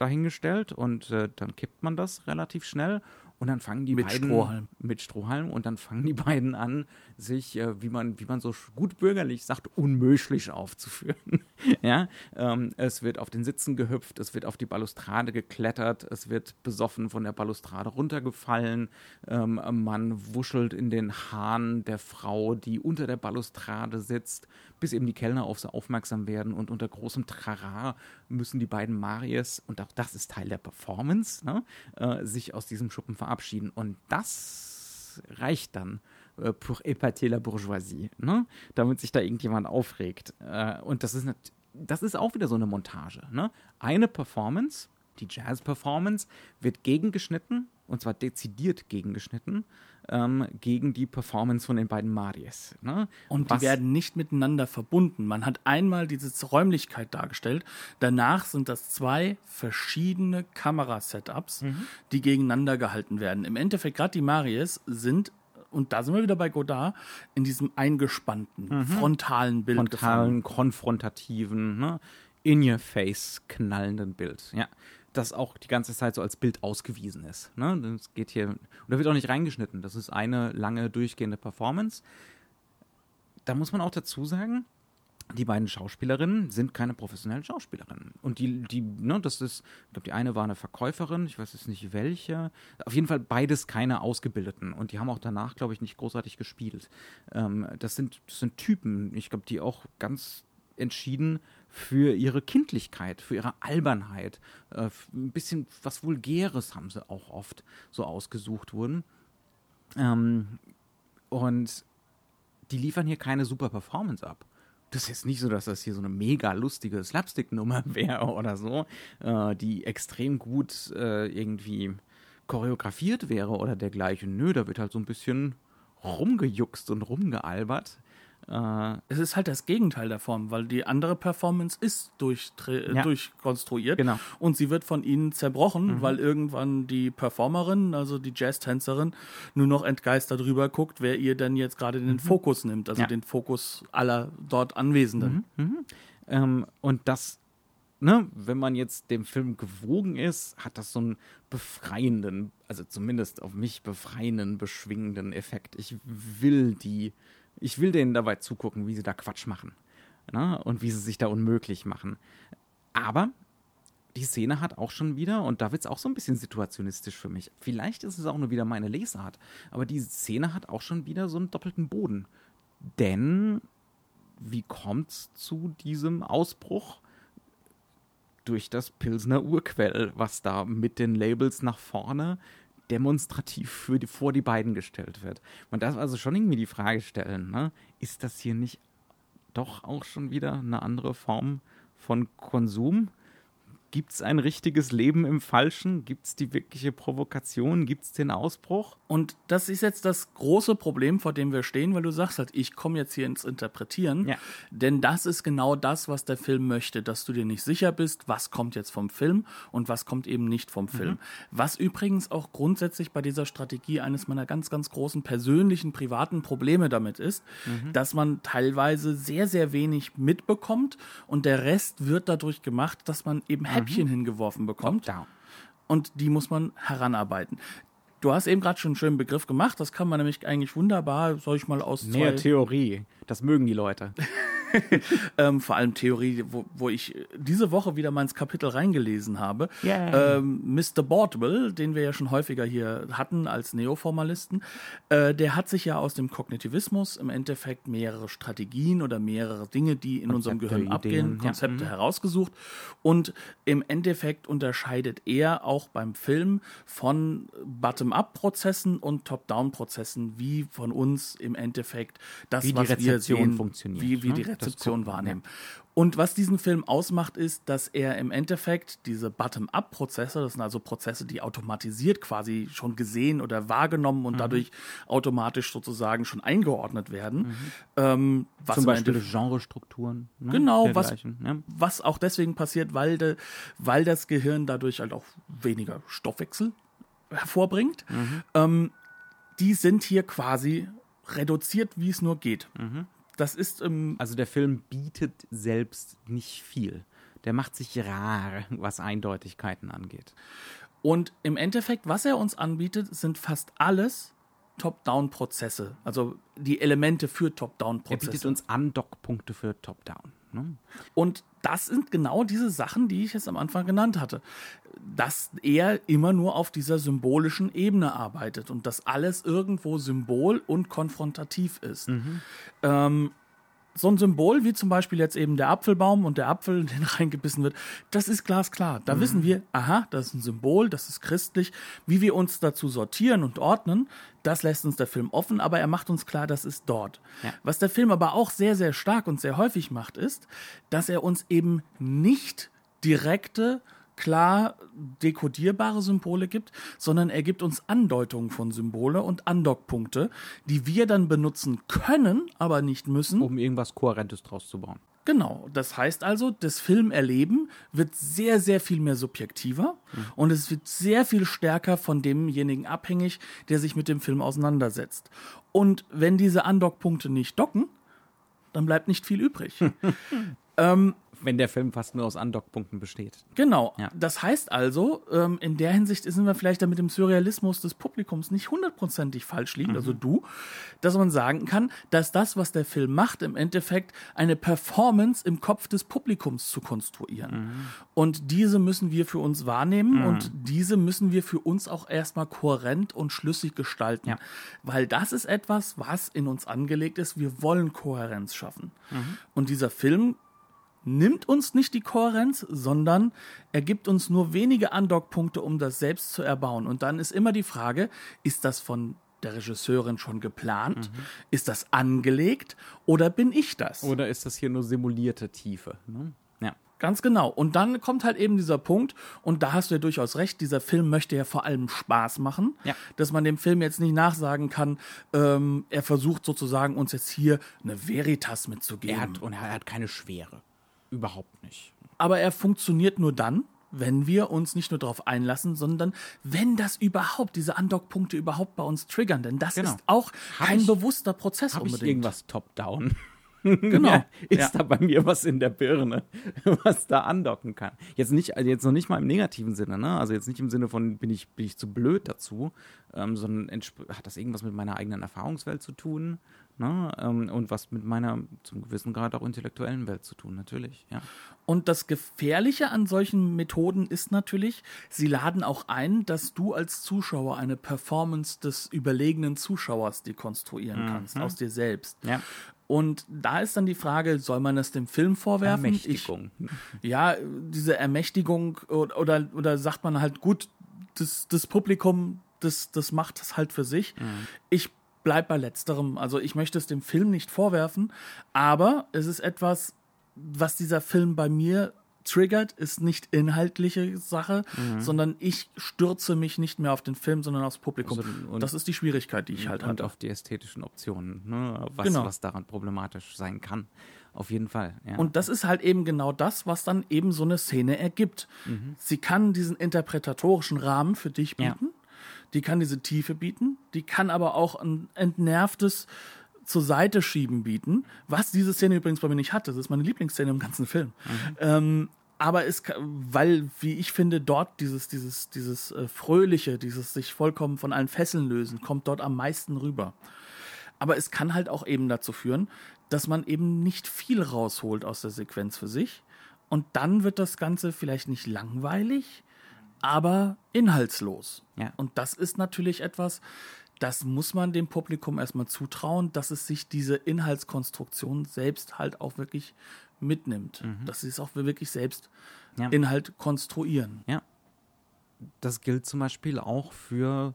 dahingestellt und äh, dann kippt man das relativ schnell und dann fangen die Mit beiden Strohhalm. mit Strohhalm und dann fangen die beiden an, sich, äh, wie man, wie man so gut bürgerlich sagt, unmöglich aufzuführen. (laughs) ja, ähm, es wird auf den Sitzen gehüpft, es wird auf die Balustrade geklettert, es wird besoffen von der Balustrade runtergefallen, ähm, man wuschelt in den Haaren der Frau, die unter der Balustrade sitzt, bis eben die Kellner auf sie aufmerksam werden und unter großem Trara müssen die beiden Maries, und auch das ist Teil der Performance, ne, äh, sich aus diesem Schuppen verabschieden. Und das reicht dann äh, pour épater la bourgeoisie, ne? damit sich da irgendjemand aufregt. Äh, und das ist, nat- das ist auch wieder so eine Montage. Ne? Eine Performance, die Jazz-Performance, wird gegengeschnitten, und zwar dezidiert gegengeschnitten, ähm, gegen die Performance von den beiden Maries. Ne? Und Was- die werden nicht miteinander verbunden. Man hat einmal diese Räumlichkeit dargestellt. Danach sind das zwei verschiedene Kamerasetups, die gegeneinander gehalten werden. Im Endeffekt, gerade die Maries sind, und da sind wir wieder bei Godard, in diesem eingespannten, frontalen Bild gefangen. frontalen, konfrontativen, ne, in your face knallenden Bild. Ja. Das auch die ganze Zeit so als Bild ausgewiesen ist. Ne? Das geht hier, und da wird auch nicht reingeschnitten. Das ist eine lange durchgehende Performance. Da muss man auch dazu sagen, die beiden Schauspielerinnen sind keine professionellen Schauspielerinnen. Und die, die, ne, das ist, ich glaube, die eine war eine Verkäuferin, ich weiß jetzt nicht welche. Auf jeden Fall beides keine Ausgebildeten. Und die haben auch danach, glaube ich, nicht großartig gespielt. Ähm, das, sind, das sind Typen, ich glaube, die auch ganz entschieden für ihre Kindlichkeit, für ihre Albernheit, äh, ein bisschen was Vulgäres haben sie auch oft so ausgesucht wurden. Ähm, und die liefern hier keine super Performance ab. Das ist jetzt nicht so, dass das hier so eine mega lustige Slapstick-Nummer (laughs) wäre oder so, äh, die extrem gut äh, irgendwie choreografiert wäre oder dergleichen. Nö, da wird halt so ein bisschen rumgejuckst und rumgealbert. Äh, Es ist halt das Gegenteil der Form, weil die andere Performance ist durch, Ja. durchkonstruiert Genau. und sie wird von ihnen zerbrochen, weil irgendwann die Performerin, also die Jazztänzerin, nur noch entgeistert drüber guckt, wer ihr denn jetzt gerade den Fokus nimmt, also Ja. den Fokus aller dort Anwesenden. Ähm, und das, ne, wenn man jetzt dem Film gewogen ist, hat das so einen befreienden, also zumindest auf mich befreienden, beschwingenden Effekt. Ich will die, ich will denen dabei zugucken, wie sie da Quatsch machen. Ne, und wie sie sich da unmöglich machen. Aber die Szene hat auch schon wieder, und da wird es auch so ein bisschen situationistisch für mich. Vielleicht ist es auch nur wieder meine Lesart, aber die Szene hat auch schon wieder so einen doppelten Boden. Denn wie kommt's zu diesem Ausbruch? Durch das Pilsner Urquell, was da mit den Labels nach vorne demonstrativ für die, vor die beiden gestellt wird. Man darf also schon irgendwie die Frage stellen, ne? ist das hier nicht doch auch schon wieder eine andere Form von Konsum? Gibt es ein richtiges Leben im Falschen? Gibt es die wirkliche Provokation? Gibt es den Ausbruch? Und das ist jetzt das große Problem, vor dem wir stehen, weil du sagst halt, ich komme jetzt hier ins Interpretieren. Ja. Denn das ist genau das, was der Film möchte, dass du dir nicht sicher bist, was kommt jetzt vom Film und was kommt eben nicht vom Film. Was übrigens auch grundsätzlich bei dieser Strategie eines meiner ganz, ganz großen persönlichen, privaten Probleme damit ist, dass man teilweise sehr, sehr wenig mitbekommt und der Rest wird dadurch gemacht, dass man eben Häppchen hingeworfen bekommt Down. und die muss man heranarbeiten. Du hast eben gerade schon einen schönen Begriff gemacht, das kann man nämlich eigentlich wunderbar, soll ich mal aus Mehr Theorie. Das mögen die Leute. (laughs) ähm, vor allem Theorie, wo, wo ich diese Woche wieder mal ins Kapitel reingelesen habe. Ähm, Mr. Bordwell, den wir ja schon häufiger hier hatten als Neoformalisten, äh, der hat sich ja aus dem Kognitivismus im Endeffekt mehrere Strategien oder mehrere Dinge, die in unserem Konzepte, Gehirn abgehen, Ideen, ja. Konzepte herausgesucht. Und im Endeffekt unterscheidet er auch beim Film von Bottom-up-Prozessen und Top-down-Prozessen, wie von uns im Endeffekt das, was wir Rezeption funktioniert, Wie, wie ne? die Rezeption wahrnehmen. Und was diesen Film ausmacht, ist, dass er im Endeffekt diese Bottom-up-Prozesse, das sind also Prozesse, die automatisiert quasi schon gesehen oder wahrgenommen und dadurch automatisch sozusagen schon eingeordnet werden. Ähm, was Zum Beispiel Genrestrukturen. Ne? Genau, was, ja. was auch deswegen passiert, weil, de, weil das Gehirn dadurch halt auch weniger Stoffwechsel hervorbringt. Ähm, die sind hier quasi reduziert, wie es nur geht. Das ist ähm, Also der Film bietet selbst nicht viel. Der macht sich rar, was Eindeutigkeiten angeht. und im Endeffekt, was er uns anbietet, sind fast alles Top-Down-Prozesse. Also die Elemente für Er bietet Top-Down-Prozesse. uns Andockpunkte für Top-Down. Ne? Und das sind genau diese Sachen, die ich jetzt am Anfang genannt hatte. Dass er immer nur auf dieser symbolischen Ebene arbeitet und dass alles irgendwo symbol und konfrontativ ist. Ähm, so ein Symbol wie zum Beispiel jetzt eben der Apfelbaum und der Apfel, (laughs) den reingebissen wird, das ist glasklar. Da wissen wir, aha, das ist ein Symbol, das ist christlich. Wie wir uns dazu sortieren und ordnen, das lässt uns der Film offen, aber er macht uns klar, das ist dort. Ja. Was der Film aber auch sehr, sehr stark und sehr häufig macht, ist, dass er uns eben nicht direkte, klar dekodierbare Symbole gibt, sondern er gibt uns Andeutungen von Symbole und Andockpunkte, die wir dann benutzen können, aber nicht müssen, Um irgendwas Kohärentes draus zu bauen. Genau, das heißt also, das Filmerleben wird sehr, sehr viel mehr subjektiver und es wird sehr viel stärker von demjenigen abhängig, der sich mit dem Film auseinandersetzt. Und wenn diese Andockpunkte nicht docken, dann bleibt nicht viel übrig. (laughs) Wenn der Film fast nur aus Andockpunkten besteht. Genau. Ja. Das heißt also, ähm, in der Hinsicht sind wir vielleicht da mit dem Surrealismus des Publikums nicht hundertprozentig falsch liegen, also du, dass man sagen kann, dass das, was der Film macht, im Endeffekt eine Performance im Kopf des Publikums zu konstruieren. Und diese müssen wir für uns wahrnehmen und diese müssen wir für uns auch erstmal kohärent und schlüssig gestalten. Ja. Weil das ist etwas, was in uns angelegt ist. Wir wollen Kohärenz schaffen. Und dieser Film nimmt uns nicht die Kohärenz, sondern er gibt uns nur wenige Andockpunkte, um das selbst zu erbauen. Und dann ist immer die Frage, ist das von der Regisseurin schon geplant? Ist das angelegt oder bin ich das? Oder ist das hier nur simulierte Tiefe? Ne? Ja. Ganz genau. Und dann kommt halt eben dieser Punkt, und da hast du ja durchaus recht, dieser Film möchte ja vor allem Spaß machen, Ja. dass man dem Film jetzt nicht nachsagen kann, ähm, er versucht sozusagen uns jetzt hier eine Veritas mitzugeben. Er hat, und er hat keine Schwere. Überhaupt nicht. aber er funktioniert nur dann, wenn wir uns nicht nur darauf einlassen, sondern wenn das überhaupt, diese Andockpunkte überhaupt bei uns triggern. Denn das Genau. ist auch Hab kein ich- bewusster Prozess ich unbedingt. irgendwas top-down? Genau. (laughs) Ja, ist Ja. da bei mir was in der Birne, (laughs) was da andocken kann. Jetzt nicht, also jetzt noch nicht mal im negativen Sinne, ne? Also jetzt nicht im Sinne von bin ich, bin ich zu blöd dazu, ähm, sondern hat das irgendwas mit meiner eigenen Erfahrungswelt zu tun, ne? Ähm, und was mit meiner zum gewissen Grad auch intellektuellen Welt zu tun, natürlich, ja. Und das Gefährliche an solchen Methoden ist natürlich, sie laden auch ein, dass du als Zuschauer eine Performance des überlegenen Zuschauers dekonstruieren kannst, aus dir selbst. Ja. Und da ist dann die Frage, soll man das dem Film vorwerfen? Ermächtigung. Ich, ja, diese Ermächtigung oder, oder, sagt man halt, gut, das, das Publikum, das, das macht das halt für sich. Ich bleib bei letzterem. Also ich möchte es dem Film nicht vorwerfen, aber es ist etwas, was dieser Film bei mir triggert, ist nicht inhaltliche Sache, sondern ich stürze mich nicht mehr auf den Film, sondern aufs Publikum. Also, und- das ist die Schwierigkeit, die ich halt und hatte. auf die ästhetischen Optionen, ne? was, Genau. was daran problematisch sein kann. Auf jeden Fall. Ja. Und das ist halt eben genau das, was dann eben so eine Szene ergibt. Sie kann diesen interpretatorischen Rahmen für dich Ja. bieten, die kann diese Tiefe bieten, die kann aber auch ein entnervtes zur Seite schieben bieten, was diese Szene übrigens bei mir nicht hatte. Das ist meine Lieblingsszene im ganzen Film. Ähm, aber es, weil, wie ich finde, dort dieses, dieses, dieses äh, Fröhliche, dieses sich vollkommen von allen Fesseln lösen, kommt dort am meisten rüber. Aber es kann halt auch eben dazu führen, dass man eben nicht viel rausholt aus der Sequenz für sich. Und dann wird das Ganze vielleicht nicht langweilig, aber inhaltslos. Ja. Und das ist natürlich etwas, das muss man dem Publikum erstmal zutrauen, dass es sich diese Inhaltskonstruktion selbst halt auch wirklich mitnimmt. Dass sie es auch wirklich selbst Ja. Inhalt konstruieren. Ja. Das gilt zum Beispiel auch für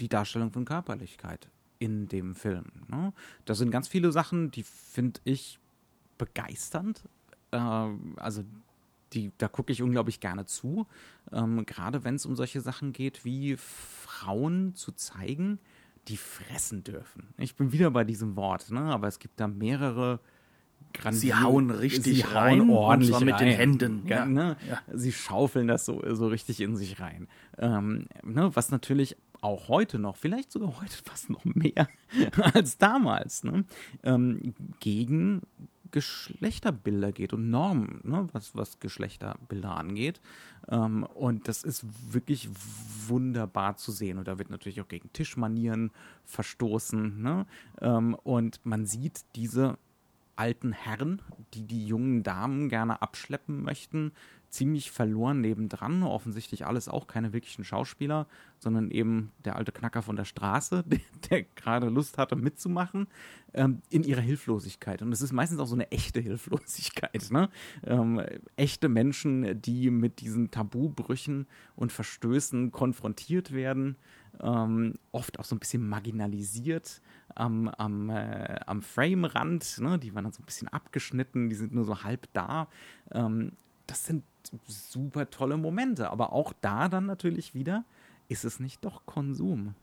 die Darstellung von Körperlichkeit in dem Film. Ne? Das sind ganz viele Sachen, die finde ich begeisternd äh, also die, da gucke ich unglaublich gerne zu, ähm, gerade wenn es um solche Sachen geht, wie Frauen zu zeigen, die fressen dürfen. Ich bin wieder bei diesem Wort, ne? aber es gibt da mehrere Sie hauen richtig sie rein, hauen ordentlich und zwar mit rein. den Händen. Ja, Ja. ne? Ja. Sie schaufeln das so, so richtig in sich rein. Ähm, ne? Was natürlich auch heute noch, vielleicht sogar heute (laughs) fast noch mehr (laughs) als damals, ne? ähm, gegen Geschlechterbilder geht und Normen, ne? was, was Geschlechterbilder angeht. Ähm, und das ist wirklich wunderbar zu sehen. Und da wird natürlich auch gegen Tischmanieren verstoßen. Ne? Ähm, und man sieht diese alten Herren, die die jungen Damen gerne abschleppen möchten, ziemlich verloren nebendran. Offensichtlich alles auch keine wirklichen Schauspieler, sondern eben der alte Knacker von der Straße, (laughs) der, der gerade Lust hatte mitzumachen, ähm, in ihrer Hilflosigkeit. Und es ist meistens auch so eine echte Hilflosigkeit. Ne? Ähm, echte Menschen, die mit diesen Tabubrüchen und Verstößen konfrontiert werden, ähm, oft auch so ein bisschen marginalisiert am, am, äh, am Framerand. Ne? Die waren dann so ein bisschen abgeschnitten, die sind nur so halb da. Ähm, das sind super tolle Momente. Aber auch da dann natürlich wieder, ist es nicht doch Konsum?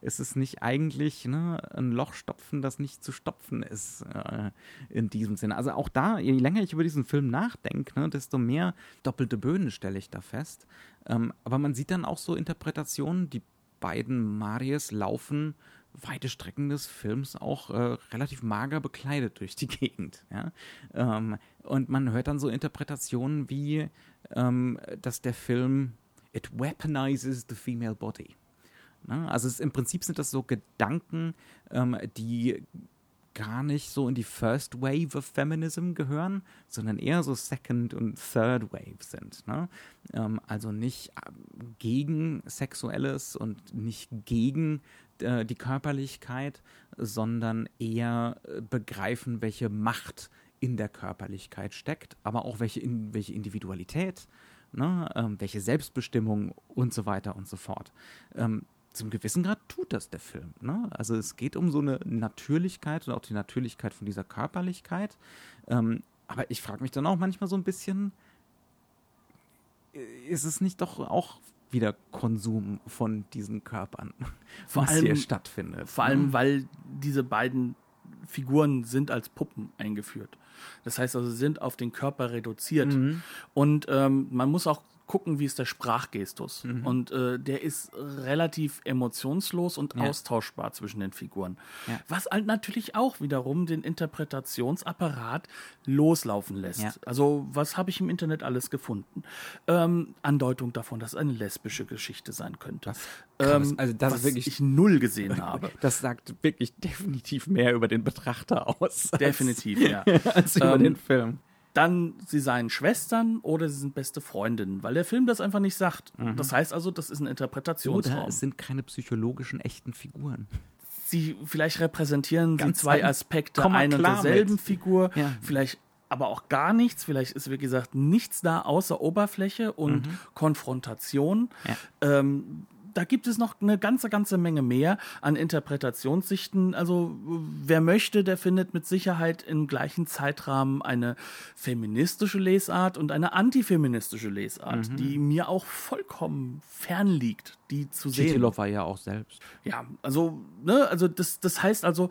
Ist es nicht eigentlich ne, ein Loch stopfen, das nicht zu stopfen ist äh, in diesem Sinne? Also auch da, je länger ich über diesen Film nachdenke, ne, desto mehr doppelte Böden stelle ich da fest. Ähm, aber man sieht dann auch so Interpretationen, die beiden Maries laufen weite Strecken des Films auch äh, relativ mager bekleidet durch die (laughs) Gegend. Ja? Ähm, und man hört dann so Interpretationen wie, ähm, dass der Film it weaponizes the female body. Ne? Also es, im Prinzip sind das so Gedanken, ähm, die gar nicht so in die First Wave of Feminism gehören, sondern eher so Second und Third Wave sind. Ne? Ähm, also nicht ähm, gegen Sexuelles und nicht gegen äh, die Körperlichkeit, sondern eher äh, begreifen, welche Macht in der Körperlichkeit steckt, aber auch welche, in, welche Individualität, ne? ähm, welche Selbstbestimmung und so weiter und so fort. Ähm, zum gewissen Grad tut das der Film. Ne? Also es geht um so eine Natürlichkeit und auch die Natürlichkeit von dieser Körperlichkeit. Ähm, aber ich frage mich dann auch manchmal so ein bisschen, äh, ist es nicht doch auch wieder Konsum von diesen Körpern, (laughs) Vor was allem- hier stattfindet? Vor ne? allem, weil diese beiden Figuren sind als Puppen eingeführt. Das heißt also, sie sind auf den Körper reduziert. Und ähm, man muss auch gucken, wie ist der Sprachgestus. Und äh, der ist relativ emotionslos und Ja. austauschbar zwischen den Figuren. Ja. Was halt natürlich auch wiederum den Interpretationsapparat loslaufen lässt. Ja. Also, was habe ich im Internet alles gefunden? Ähm, Andeutung davon, dass es eine lesbische Geschichte sein könnte. Ähm, Also das was wirklich- ich null gesehen (laughs) habe. Das sagt wirklich definitiv mehr über den Betrachter aus. Definitiv, ja. (laughs) Als über Ähm, den Film. Dann, sie seien Schwestern oder sie sind beste Freundinnen, weil der Film das einfach nicht sagt. Das heißt also, das ist ein Oder Interpretationsraum. es sind keine psychologischen echten Figuren. sie, vielleicht repräsentieren Ganz sie zwei Aspekte einer derselben mit. Figur. Ja. Vielleicht aber auch gar nichts. Vielleicht ist, wie gesagt, nichts da außer Oberfläche und Konfrontation. Mhm. Ja. Ähm, da gibt es noch eine ganze, ganze Menge mehr an Interpretationssichten. Also wer möchte, der findet mit Sicherheit im gleichen Zeitrahmen eine feministische Lesart und eine antifeministische Lesart, Mhm. die mir auch vollkommen fern liegt, die zu sehen. Chitilov war ja auch selbst. Ja, also, ne, also das, das heißt also,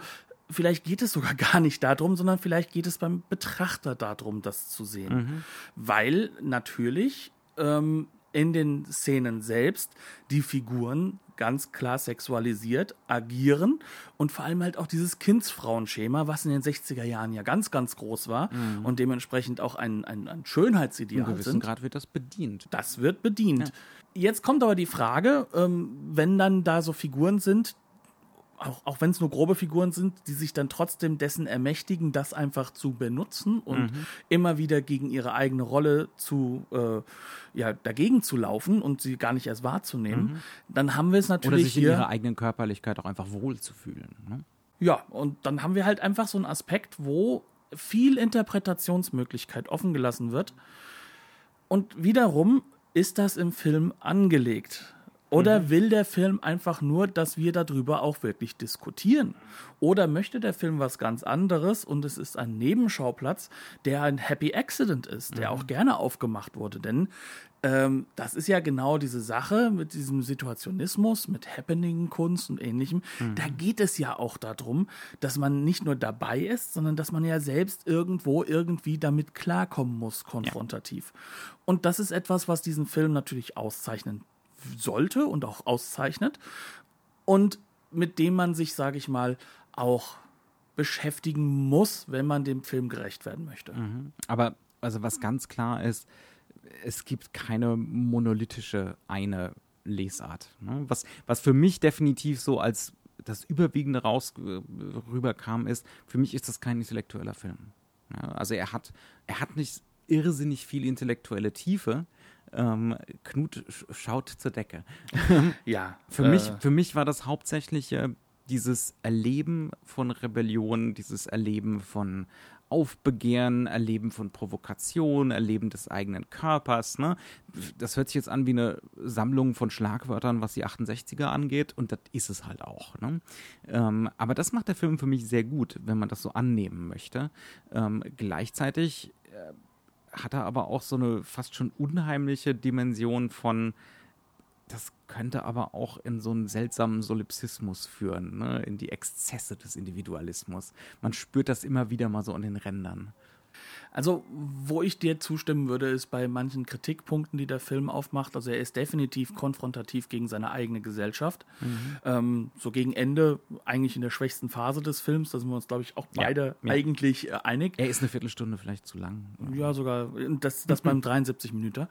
vielleicht geht es sogar (laughs) gar nicht darum, sondern vielleicht geht es beim Betrachter darum, das zu sehen. Weil natürlich ähm, in den Szenen selbst die Figuren ganz klar sexualisiert agieren und vor allem halt auch dieses Kindsfrauenschema, was in den 60er Jahren ja ganz, ganz groß war und dementsprechend auch ein, ein, ein Im Schönheitsideal gewissen sind. Grad wird das bedient. Das wird bedient. Jetzt kommt aber die Frage, ähm, wenn dann da so Figuren sind, auch, auch wenn es nur grobe Figuren sind, die sich dann trotzdem dessen ermächtigen, das einfach zu benutzen und immer wieder gegen ihre eigene Rolle zu, äh, ja, dagegen zu laufen und sie gar nicht erst wahrzunehmen, dann haben wir es Oder natürlich sich in hier. ihrer eigenen Körperlichkeit auch einfach wohlzufühlen. Ne? Ja, und dann haben wir halt einfach so einen Aspekt, wo viel Interpretationsmöglichkeit offen gelassen wird. Und wiederum ist das im Film angelegt. Oder Mhm. will der Film einfach nur, dass wir darüber auch wirklich diskutieren? Oder möchte der Film was ganz anderes und es ist ein Nebenschauplatz, der ein Happy Accident ist, der Mhm. auch gerne aufgemacht wurde? Denn ähm, das ist ja genau diese Sache mit diesem Situationismus, mit Happening-Kunst und ähnlichem. Da geht es ja auch darum, dass man nicht nur dabei ist, sondern dass man ja selbst irgendwo irgendwie damit klarkommen muss, konfrontativ. Und das ist etwas, was diesen Film natürlich auszeichnen sollte und auch auszeichnet und mit dem man sich, sage ich mal, auch beschäftigen muss, wenn man dem Film gerecht werden möchte. Aber also was ganz klar ist, es gibt keine monolithische eine Lesart. Ne? Was, was für mich definitiv so als das Überwiegende raus rüberkam, ist, für mich ist das kein intellektueller Film. Ja, also er hat, er hat nicht irrsinnig viel intellektuelle Tiefe. Ähm, Knut sch schaut zur Decke. (laughs) Ja, Für, äh, mich, für mich war das hauptsächliche dieses Erleben von Rebellion, dieses Erleben von Aufbegehren, Erleben von Provokation, Erleben des eigenen Körpers. Ne? Das hört sich jetzt an wie eine Sammlung von Schlagwörtern, was die 68er angeht, und das ist es halt auch. Ne? Ähm, aber das macht der Film für mich sehr gut, wenn man das so annehmen möchte. Ähm, gleichzeitig äh, hat er aber auch so eine fast schon unheimliche Dimension von das könnte aber auch in so einen seltsamen Solipsismus führen, ne? in die Exzesse des Individualismus. Man spürt das immer wieder mal so an den Rändern. Also, wo ich dir zustimmen würde, ist bei manchen Kritikpunkten, die der Film aufmacht. Also, er ist definitiv konfrontativ gegen seine eigene Gesellschaft. Ähm, so gegen Ende, eigentlich in der schwächsten Phase des Films, da sind wir uns, glaube ich, auch Ja, beide ja. eigentlich äh, einig. Er ist eine Viertelstunde vielleicht zu lang. Ja, sogar, das, das beim (laughs) 73 Minuten.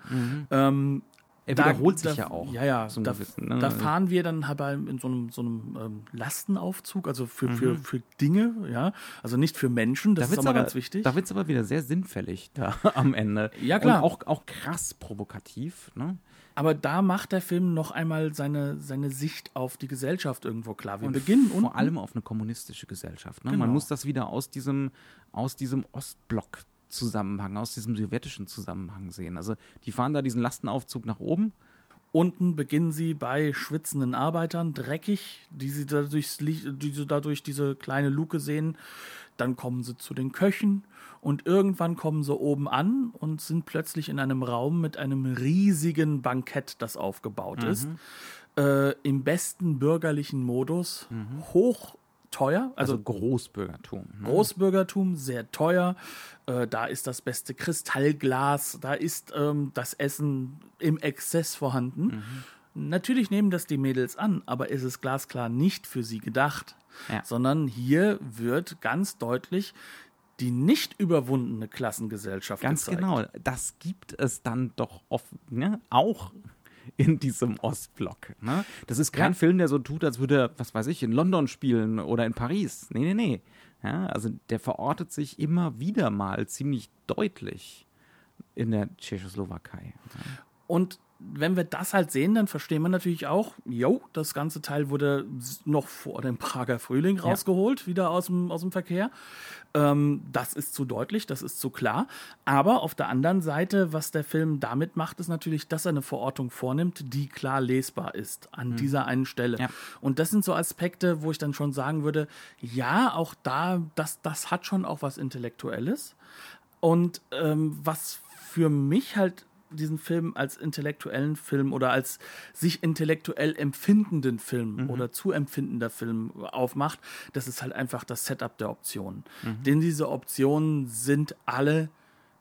Ähm, Er da- wiederholt sich da, ja auch. Ja, ja. Da, gewissen, ne? da fahren wir dann halt in so einem, so einem ähm, Lastenaufzug, also für, für, Mhm. für Dinge, ja. Also nicht für Menschen, das ist wird's aber ganz wichtig. Da wird es aber wieder sehr sinnfällig da (laughs) am Ende. Ja, klar. Und auch, auch krass provokativ. Ne? Aber da macht der Film noch einmal seine, seine Sicht auf die Gesellschaft irgendwo klar. Wir Und beginnen vor unten. allem auf eine kommunistische Gesellschaft. Ne? Genau. Man muss das wieder aus diesem, aus diesem Ostblock-Zusammenhang, aus diesem sowjetischen Zusammenhang sehen. Also die fahren da diesen Lastenaufzug nach oben. Unten beginnen sie bei schwitzenden Arbeitern, dreckig, die sie dadurch, die sie dadurch diese kleine Luke sehen. Dann kommen sie zu den Köchen und irgendwann kommen sie oben an und sind plötzlich in einem Raum mit einem riesigen Bankett, das aufgebaut ist. Äh, Im besten bürgerlichen Modus, hoch teuer, Also, also Großbürgertum. Ne? Großbürgertum, sehr teuer. Äh, da ist das beste Kristallglas, da ist ähm, das Essen im Exzess vorhanden. Natürlich nehmen das die Mädels an, aber es ist glasklar nicht für sie gedacht, Ja. sondern hier wird ganz deutlich die nicht überwundene Klassengesellschaft Ganz gezeigt. genau. Das gibt es dann doch oft, ne? auch (laughs) in diesem Ostblock. Ne? Das ist kein Ja. Film, der so tut, als würde er, was weiß ich, in London spielen oder in Paris. Nee, nee, nee. Ja, also der verortet sich immer wieder mal ziemlich deutlich in der Tschechoslowakei. Und wenn wir das halt sehen, dann verstehen wir natürlich auch, jo, das ganze Teil wurde noch vor dem Prager Frühling rausgeholt, wieder aus dem, aus dem Verkehr. Ähm, das ist zu deutlich, das ist zu klar. Aber auf der anderen Seite, was der Film damit macht, ist natürlich, dass er eine Verortung vornimmt, die klar lesbar ist an dieser einen Stelle. Ja. Und das sind so Aspekte, wo ich dann schon sagen würde, ja, auch da, das, das hat schon auch was Intellektuelles. Und ähm, was für mich halt diesen Film als intellektuellen Film oder als sich intellektuell empfindenden Film oder zu empfindender Film aufmacht, das ist halt einfach das Setup der Optionen. Denn diese Optionen sind alle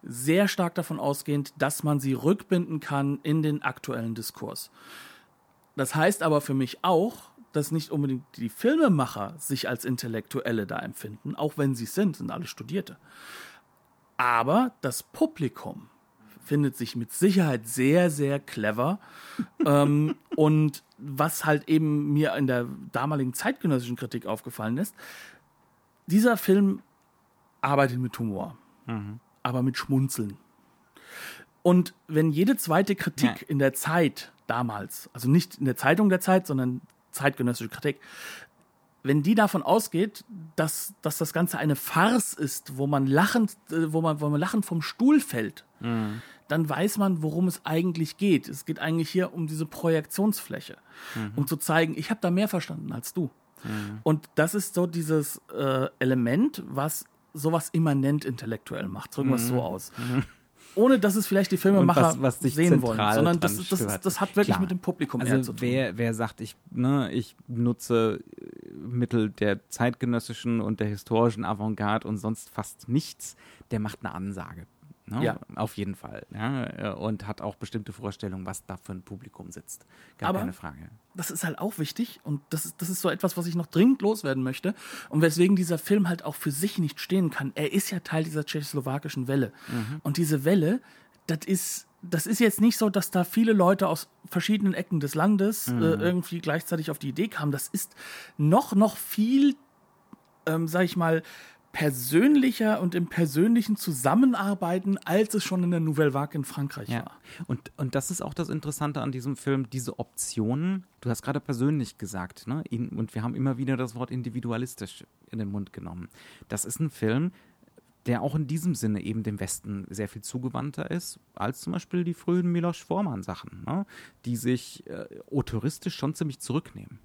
sehr stark davon ausgehend, dass man sie rückbinden kann in den aktuellen Diskurs. Das heißt aber für mich auch, dass nicht unbedingt die Filmemacher sich als Intellektuelle da empfinden, auch wenn sie es sind, sind alle Studierte. Aber das Publikum findet sich mit Sicherheit sehr, sehr clever. ähm, (laughs) und was halt eben mir in der damaligen zeitgenössischen Kritik aufgefallen ist, dieser Film arbeitet mit Humor, aber mit Schmunzeln. Und wenn jede zweite Kritik Ja. in der Zeit damals, also nicht in der Zeitung der Zeit, sondern zeitgenössische Kritik, wenn die davon ausgeht, dass, dass das Ganze eine Farce ist, wo man lachend, äh, wo man, wo man lachend vom Stuhl fällt, dann weiß man, worum es eigentlich geht. Es geht eigentlich hier um diese Projektionsfläche, mhm. um zu zeigen, ich habe da mehr verstanden als du. Mhm. Und das ist so dieses äh, Element, was sowas immanent intellektuell macht. Drücken wir es so mhm. aus. Mhm ohne dass es vielleicht die Filmemacher was, was sehen wollen, sondern das, das, das, das, hat wirklich Klar. mit dem Publikum also zu tun. Wer, wer sagt, ich, ne, ich nutze Mittel der zeitgenössischen und der historischen Avantgarde und sonst fast nichts, der macht eine Ansage. Ne? Ja. Auf jeden Fall. Ja? Und hat auch bestimmte Vorstellungen, was da für ein Publikum sitzt. Gar Aber keine Frage. Das ist halt auch wichtig und das ist, das ist so etwas, was ich noch dringend loswerden möchte und weswegen dieser Film halt auch für sich nicht stehen kann. Er ist ja Teil dieser tschechoslowakischen Welle. Mhm. Und diese Welle, das ist das ist jetzt nicht so, dass da viele Leute aus verschiedenen Ecken des Landes mhm. äh, irgendwie gleichzeitig auf die Idee kamen. Das ist noch, noch viel, ähm, sag ich mal, persönlicher und im persönlichen Zusammenarbeiten, als es schon in der Nouvelle Vague in Frankreich ja. war. Und, und das ist auch das Interessante an diesem Film, diese Optionen. Du hast gerade persönlich gesagt, ne? und wir haben immer wieder das Wort individualistisch in den Mund genommen. Das ist ein Film, der auch in diesem Sinne eben dem Westen sehr viel zugewandter ist, als zum Beispiel die frühen Milos Forman-Sachen, ne? die sich äh, autoristisch schon ziemlich zurücknehmen.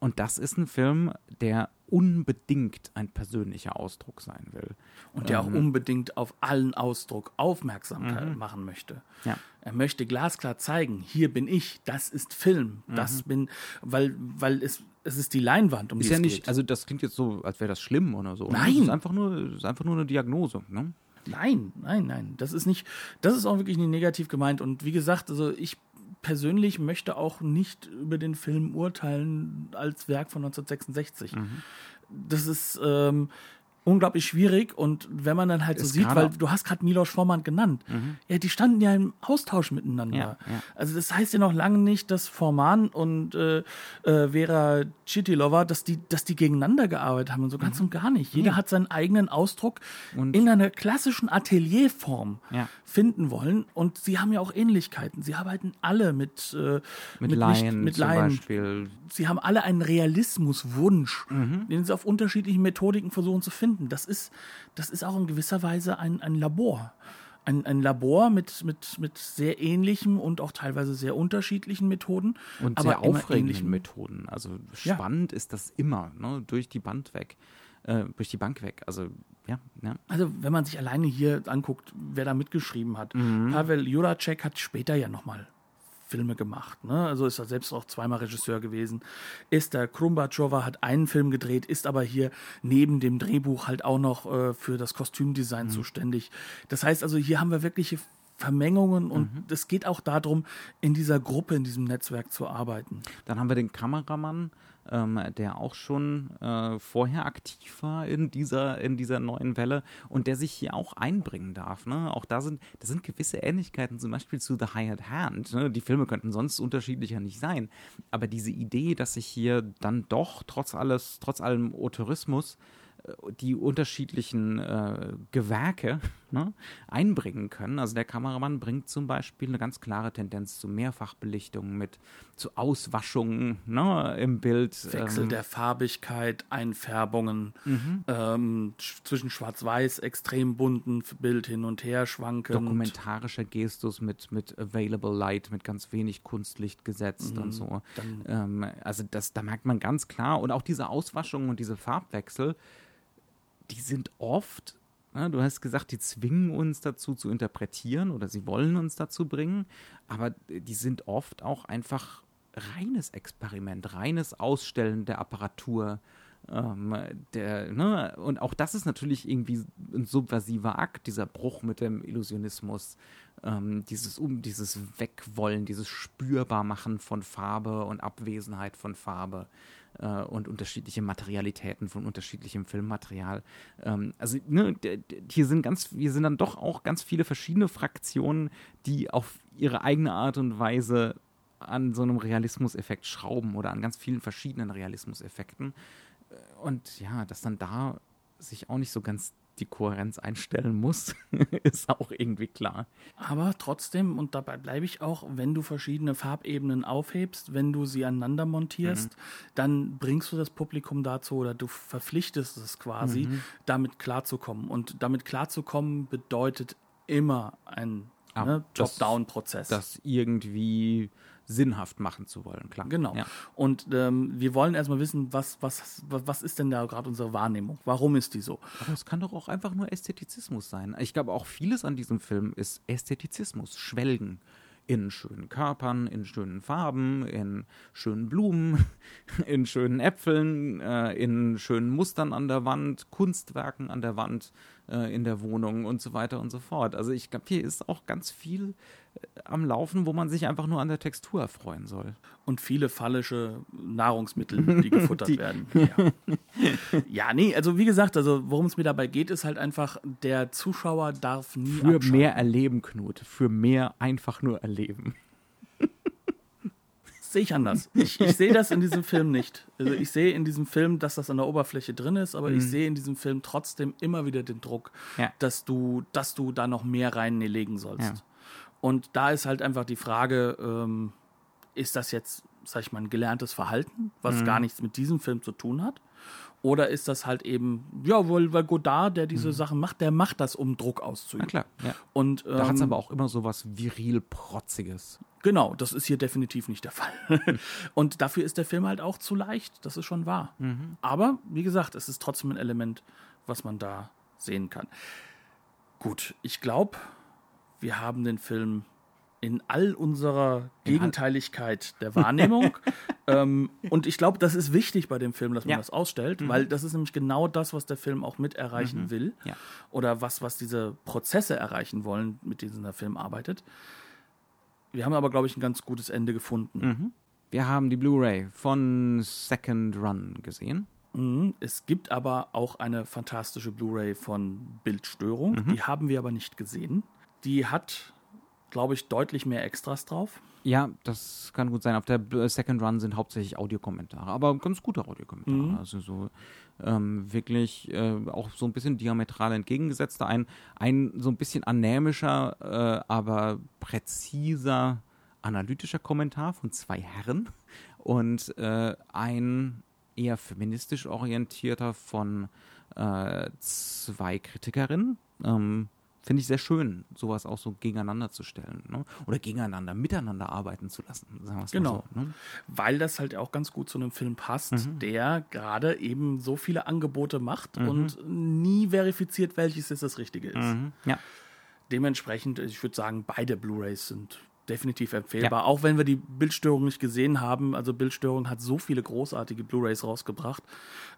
Und das ist ein Film, der unbedingt ein persönlicher Ausdruck sein will. Und der ähm, auch unbedingt auf allen Ausdruck Aufmerksamkeit mhm. machen möchte. Ja. Er möchte glasklar zeigen, hier bin ich, das ist Film, mhm. das bin, weil, weil es, es ist die Leinwand, um ist die ja es nicht, geht. Also das klingt jetzt so, als wäre das schlimm oder so. Nein. Es ist einfach nur, ist einfach nur eine Diagnose. Ne? Nein, nein, nein. Das ist nicht, das ist auch wirklich nicht negativ gemeint. Und wie gesagt, also ich persönlich möchte auch nicht über den Film urteilen als Werk von 1966. Mhm. Das ist, ähm, unglaublich schwierig und wenn man dann halt so sieht, weil du hast gerade Milos Forman genannt, mhm. ja, die standen ja im Austausch miteinander. Ja, ja. Also das heißt ja noch lange nicht, dass Forman und äh, äh, Vera Chitilova, dass die, dass die gegeneinander gearbeitet haben und so ganz mhm. und gar nicht. Jeder mhm. hat seinen eigenen Ausdruck und in einer klassischen Atelierform ja. finden wollen und sie haben ja auch Ähnlichkeiten. Sie arbeiten alle mit äh, mit, mit Laien, mit Laien. Beispiel. Sie haben alle einen Realismuswunsch, mhm. den sie auf unterschiedlichen Methodiken versuchen zu finden finden. Das ist, das ist auch in gewisser Weise ein, ein Labor. Ein, ein Labor mit, mit, mit sehr ähnlichen und auch teilweise sehr unterschiedlichen Methoden. Und sehr aufregenden Methoden. Also spannend ja. ist das immer, ne? durch die Band weg. Äh, durch die Bank weg. Also ja, ja, Also wenn man sich alleine hier anguckt, wer da mitgeschrieben hat. Mhm. Pavel Juracek hat später ja nochmal Filme gemacht. Ne? Also ist er selbst auch zweimal Regisseur gewesen. Esther Krumbatschova hat einen Film gedreht, ist aber hier neben dem Drehbuch halt auch noch äh, für das Kostümdesign mhm. zuständig. Das heißt also, hier haben wir wirkliche Vermengungen und mhm. es geht auch darum, in dieser Gruppe, in diesem Netzwerk zu arbeiten. Dann haben wir den Kameramann, ähm, der auch schon äh, vorher aktiv war in dieser, in dieser neuen Welle und der sich hier auch einbringen darf. Ne? Auch da sind, da sind gewisse Ähnlichkeiten, zum Beispiel zu The Hired Hand. Ne? Die Filme könnten sonst unterschiedlicher nicht sein. Aber diese Idee, dass sich hier dann doch trotz alles, trotz allem Autorismus die unterschiedlichen äh, Gewerke ne, einbringen können. Also der Kameramann bringt zum Beispiel eine ganz klare Tendenz zu Mehrfachbelichtungen mit, zu Auswaschungen ne, im Bild. Wechsel ähm. der Farbigkeit, Einfärbungen, mhm. ähm, zwischen Schwarz-Weiß, extrem bunten Bild hin und her schwanken. Dokumentarischer Gestus mit, mit Available Light, mit ganz wenig Kunstlicht gesetzt mhm. und so. Ähm, also das, da merkt man ganz klar und auch diese Auswaschungen und diese Farbwechsel, die sind oft, ja, du hast gesagt, die zwingen uns dazu zu interpretieren oder sie wollen uns dazu bringen, aber die sind oft auch einfach reines Experiment, reines Ausstellen der Apparatur. Ähm, der, ne? Und auch das ist natürlich irgendwie ein subversiver Akt, dieser Bruch mit dem Illusionismus, ähm, dieses, um, dieses Wegwollen, dieses Spürbarmachen von Farbe und Abwesenheit von Farbe äh, und unterschiedliche Materialitäten von unterschiedlichem Filmmaterial. Ähm, also ne, hier sind ganz, hier sind dann doch auch ganz viele verschiedene Fraktionen, die auf ihre eigene Art und Weise an so einem Realismuseffekt schrauben oder an ganz vielen verschiedenen Realismuseffekten. Äh, und ja, dass dann da sich auch nicht so ganz die Kohärenz einstellen muss, (laughs) ist auch irgendwie klar. Aber trotzdem, und dabei bleibe ich auch, wenn du verschiedene Farbebenen aufhebst, wenn du sie aneinander montierst, mhm. dann bringst du das Publikum dazu oder du verpflichtest es quasi, mhm. damit klarzukommen. Und damit klarzukommen bedeutet immer ein Ah, ne? Top-Down-Prozess. Das irgendwie sinnhaft machen zu wollen, klar. Genau. Ja. Und ähm, wir wollen erstmal wissen, was, was, was ist denn da gerade unsere Wahrnehmung? Warum ist die so? Aber es kann doch auch einfach nur Ästhetizismus sein. Ich glaube, auch vieles an diesem Film ist Ästhetizismus, Schwelgen. In schönen Körpern, in schönen Farben, in schönen Blumen, (laughs) in schönen Äpfeln, äh, in schönen Mustern an der Wand, Kunstwerken an der Wand, äh, in der Wohnung und so weiter und so fort. Also ich glaube, hier ist auch ganz viel am Laufen, wo man sich einfach nur an der Textur erfreuen soll. Und viele fallische Nahrungsmittel, die gefuttert (laughs) Die- werden. Ja. ja, nee, also wie gesagt, also worum es mir dabei geht, ist halt einfach, der Zuschauer darf nie Für abschalten. mehr Erleben, Knut. Für mehr einfach nur Erleben. sehe ich anders. Ich, ich sehe das in diesem Film nicht. Also ich sehe in diesem Film, dass das an der Oberfläche drin ist, aber ich sehe in diesem Film trotzdem immer wieder den Druck, Mhm. Ja. dass du, dass du da noch mehr reinlegen sollst. Ja. Und da ist halt einfach die Frage, ähm, ist das jetzt, sag ich mal, ein gelerntes Verhalten, was Mhm. gar nichts mit diesem Film zu tun hat? Oder ist das halt eben, ja, weil, weil Godard, der diese Sachen macht, der macht das, um Druck Mhm. Na auszuüben. klar, ja. Und, Da hat es ähm, aber auch immer so was viril-protziges. Genau, das ist hier definitiv nicht der Fall. (laughs) Und dafür ist der Film halt auch zu leicht, das ist schon wahr. Aber wie gesagt, es ist trotzdem ein Element, was man da sehen kann. Gut, ich glaube, wir haben den Film in all unserer Gegenteiligkeit der Wahrnehmung. (laughs) ähm, und ich glaube, das ist wichtig bei dem Film, dass man Ja. das ausstellt, weil das ist nämlich genau das, was der Film auch mit erreichen will. Ja. Oder was, was diese Prozesse erreichen wollen, mit denen der Film arbeitet. Wir haben aber, glaube ich, ein ganz gutes Ende gefunden. Wir haben die Blu-ray von Second Run gesehen. Mhm. Es gibt aber auch eine fantastische Blu-ray von Bildstörung. Die haben wir aber nicht gesehen. Die hat, glaube ich, deutlich mehr Extras drauf. Ja, das kann gut sein. Auf der B- Second Run sind hauptsächlich Audiokommentare, aber ganz gute Audiokommentare. Also so ähm, wirklich äh, auch so ein bisschen diametral entgegengesetzter. Ein, ein so ein bisschen anämischer, äh, aber präziser analytischer Kommentar von zwei Herren (laughs) und äh, ein eher feministisch orientierter von äh, zwei Kritikerinnen. Ähm, Finde ich sehr schön, sowas auch so gegeneinander zu stellen. Ne? Oder gegeneinander, miteinander arbeiten zu lassen, Genau. so. Ne? Weil das halt auch ganz gut zu einem Film passt, der gerade eben so viele Angebote macht und nie verifiziert, welches jetzt das Richtige ist. Mhm. Ja. Dementsprechend, ich würde sagen, beide Blu-rays sind definitiv empfehlbar, Ja. auch wenn wir die Bildstörung nicht gesehen haben. Also Bildstörung hat so viele großartige Blu-rays rausgebracht.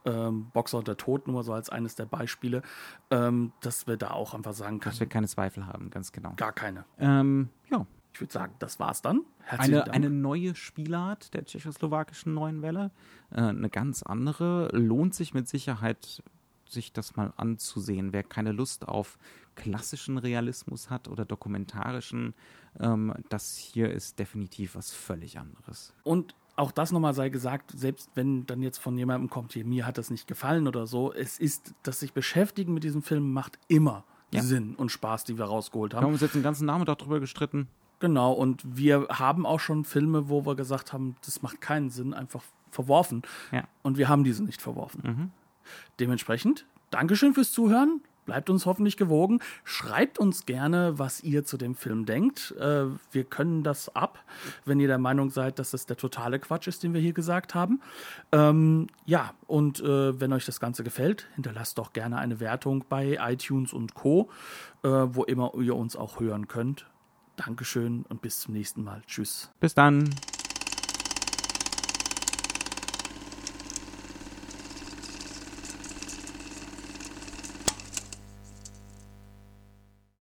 Ähm, Boxer und der Tod nur so als eines der Beispiele, ähm, dass wir da auch einfach sagen können, Dass wir keine Zweifel haben, ganz genau. gar keine. Ähm, ja, Ich würde sagen, das war's dann. Herzlichen eine, Dank. eine neue Spielart der tschechoslowakischen neuen Welle. Äh, eine ganz andere. Lohnt sich mit Sicherheit, sich das mal anzusehen. Wer keine Lust auf klassischen Realismus hat oder dokumentarischen, ähm, das hier ist definitiv was völlig anderes. Und auch das nochmal sei gesagt, selbst wenn dann jetzt von jemandem kommt, hier, mir hat das nicht gefallen oder so, es ist, dass sich beschäftigen mit diesem Film macht immer Ja. Sinn und Spaß, die wir rausgeholt Wir haben haben. uns jetzt den ganzen Nachmittag darüber gestritten. Genau, und wir haben auch schon Filme, wo wir gesagt haben, das macht keinen Sinn, einfach verworfen. Ja. Und wir haben diese nicht verworfen. Dementsprechend, Dankeschön fürs Zuhören. Bleibt uns hoffentlich gewogen. Schreibt uns gerne, was ihr zu dem Film denkt. Äh, wir können das ab, wenn ihr der Meinung seid, dass das der totale Quatsch ist, den wir hier gesagt haben. Ähm, ja, und äh, wenn euch das Ganze gefällt, hinterlasst doch gerne eine Wertung bei iTunes und Co., äh, wo immer ihr uns auch hören könnt. Dankeschön und bis zum nächsten Mal. Tschüss. Bis dann.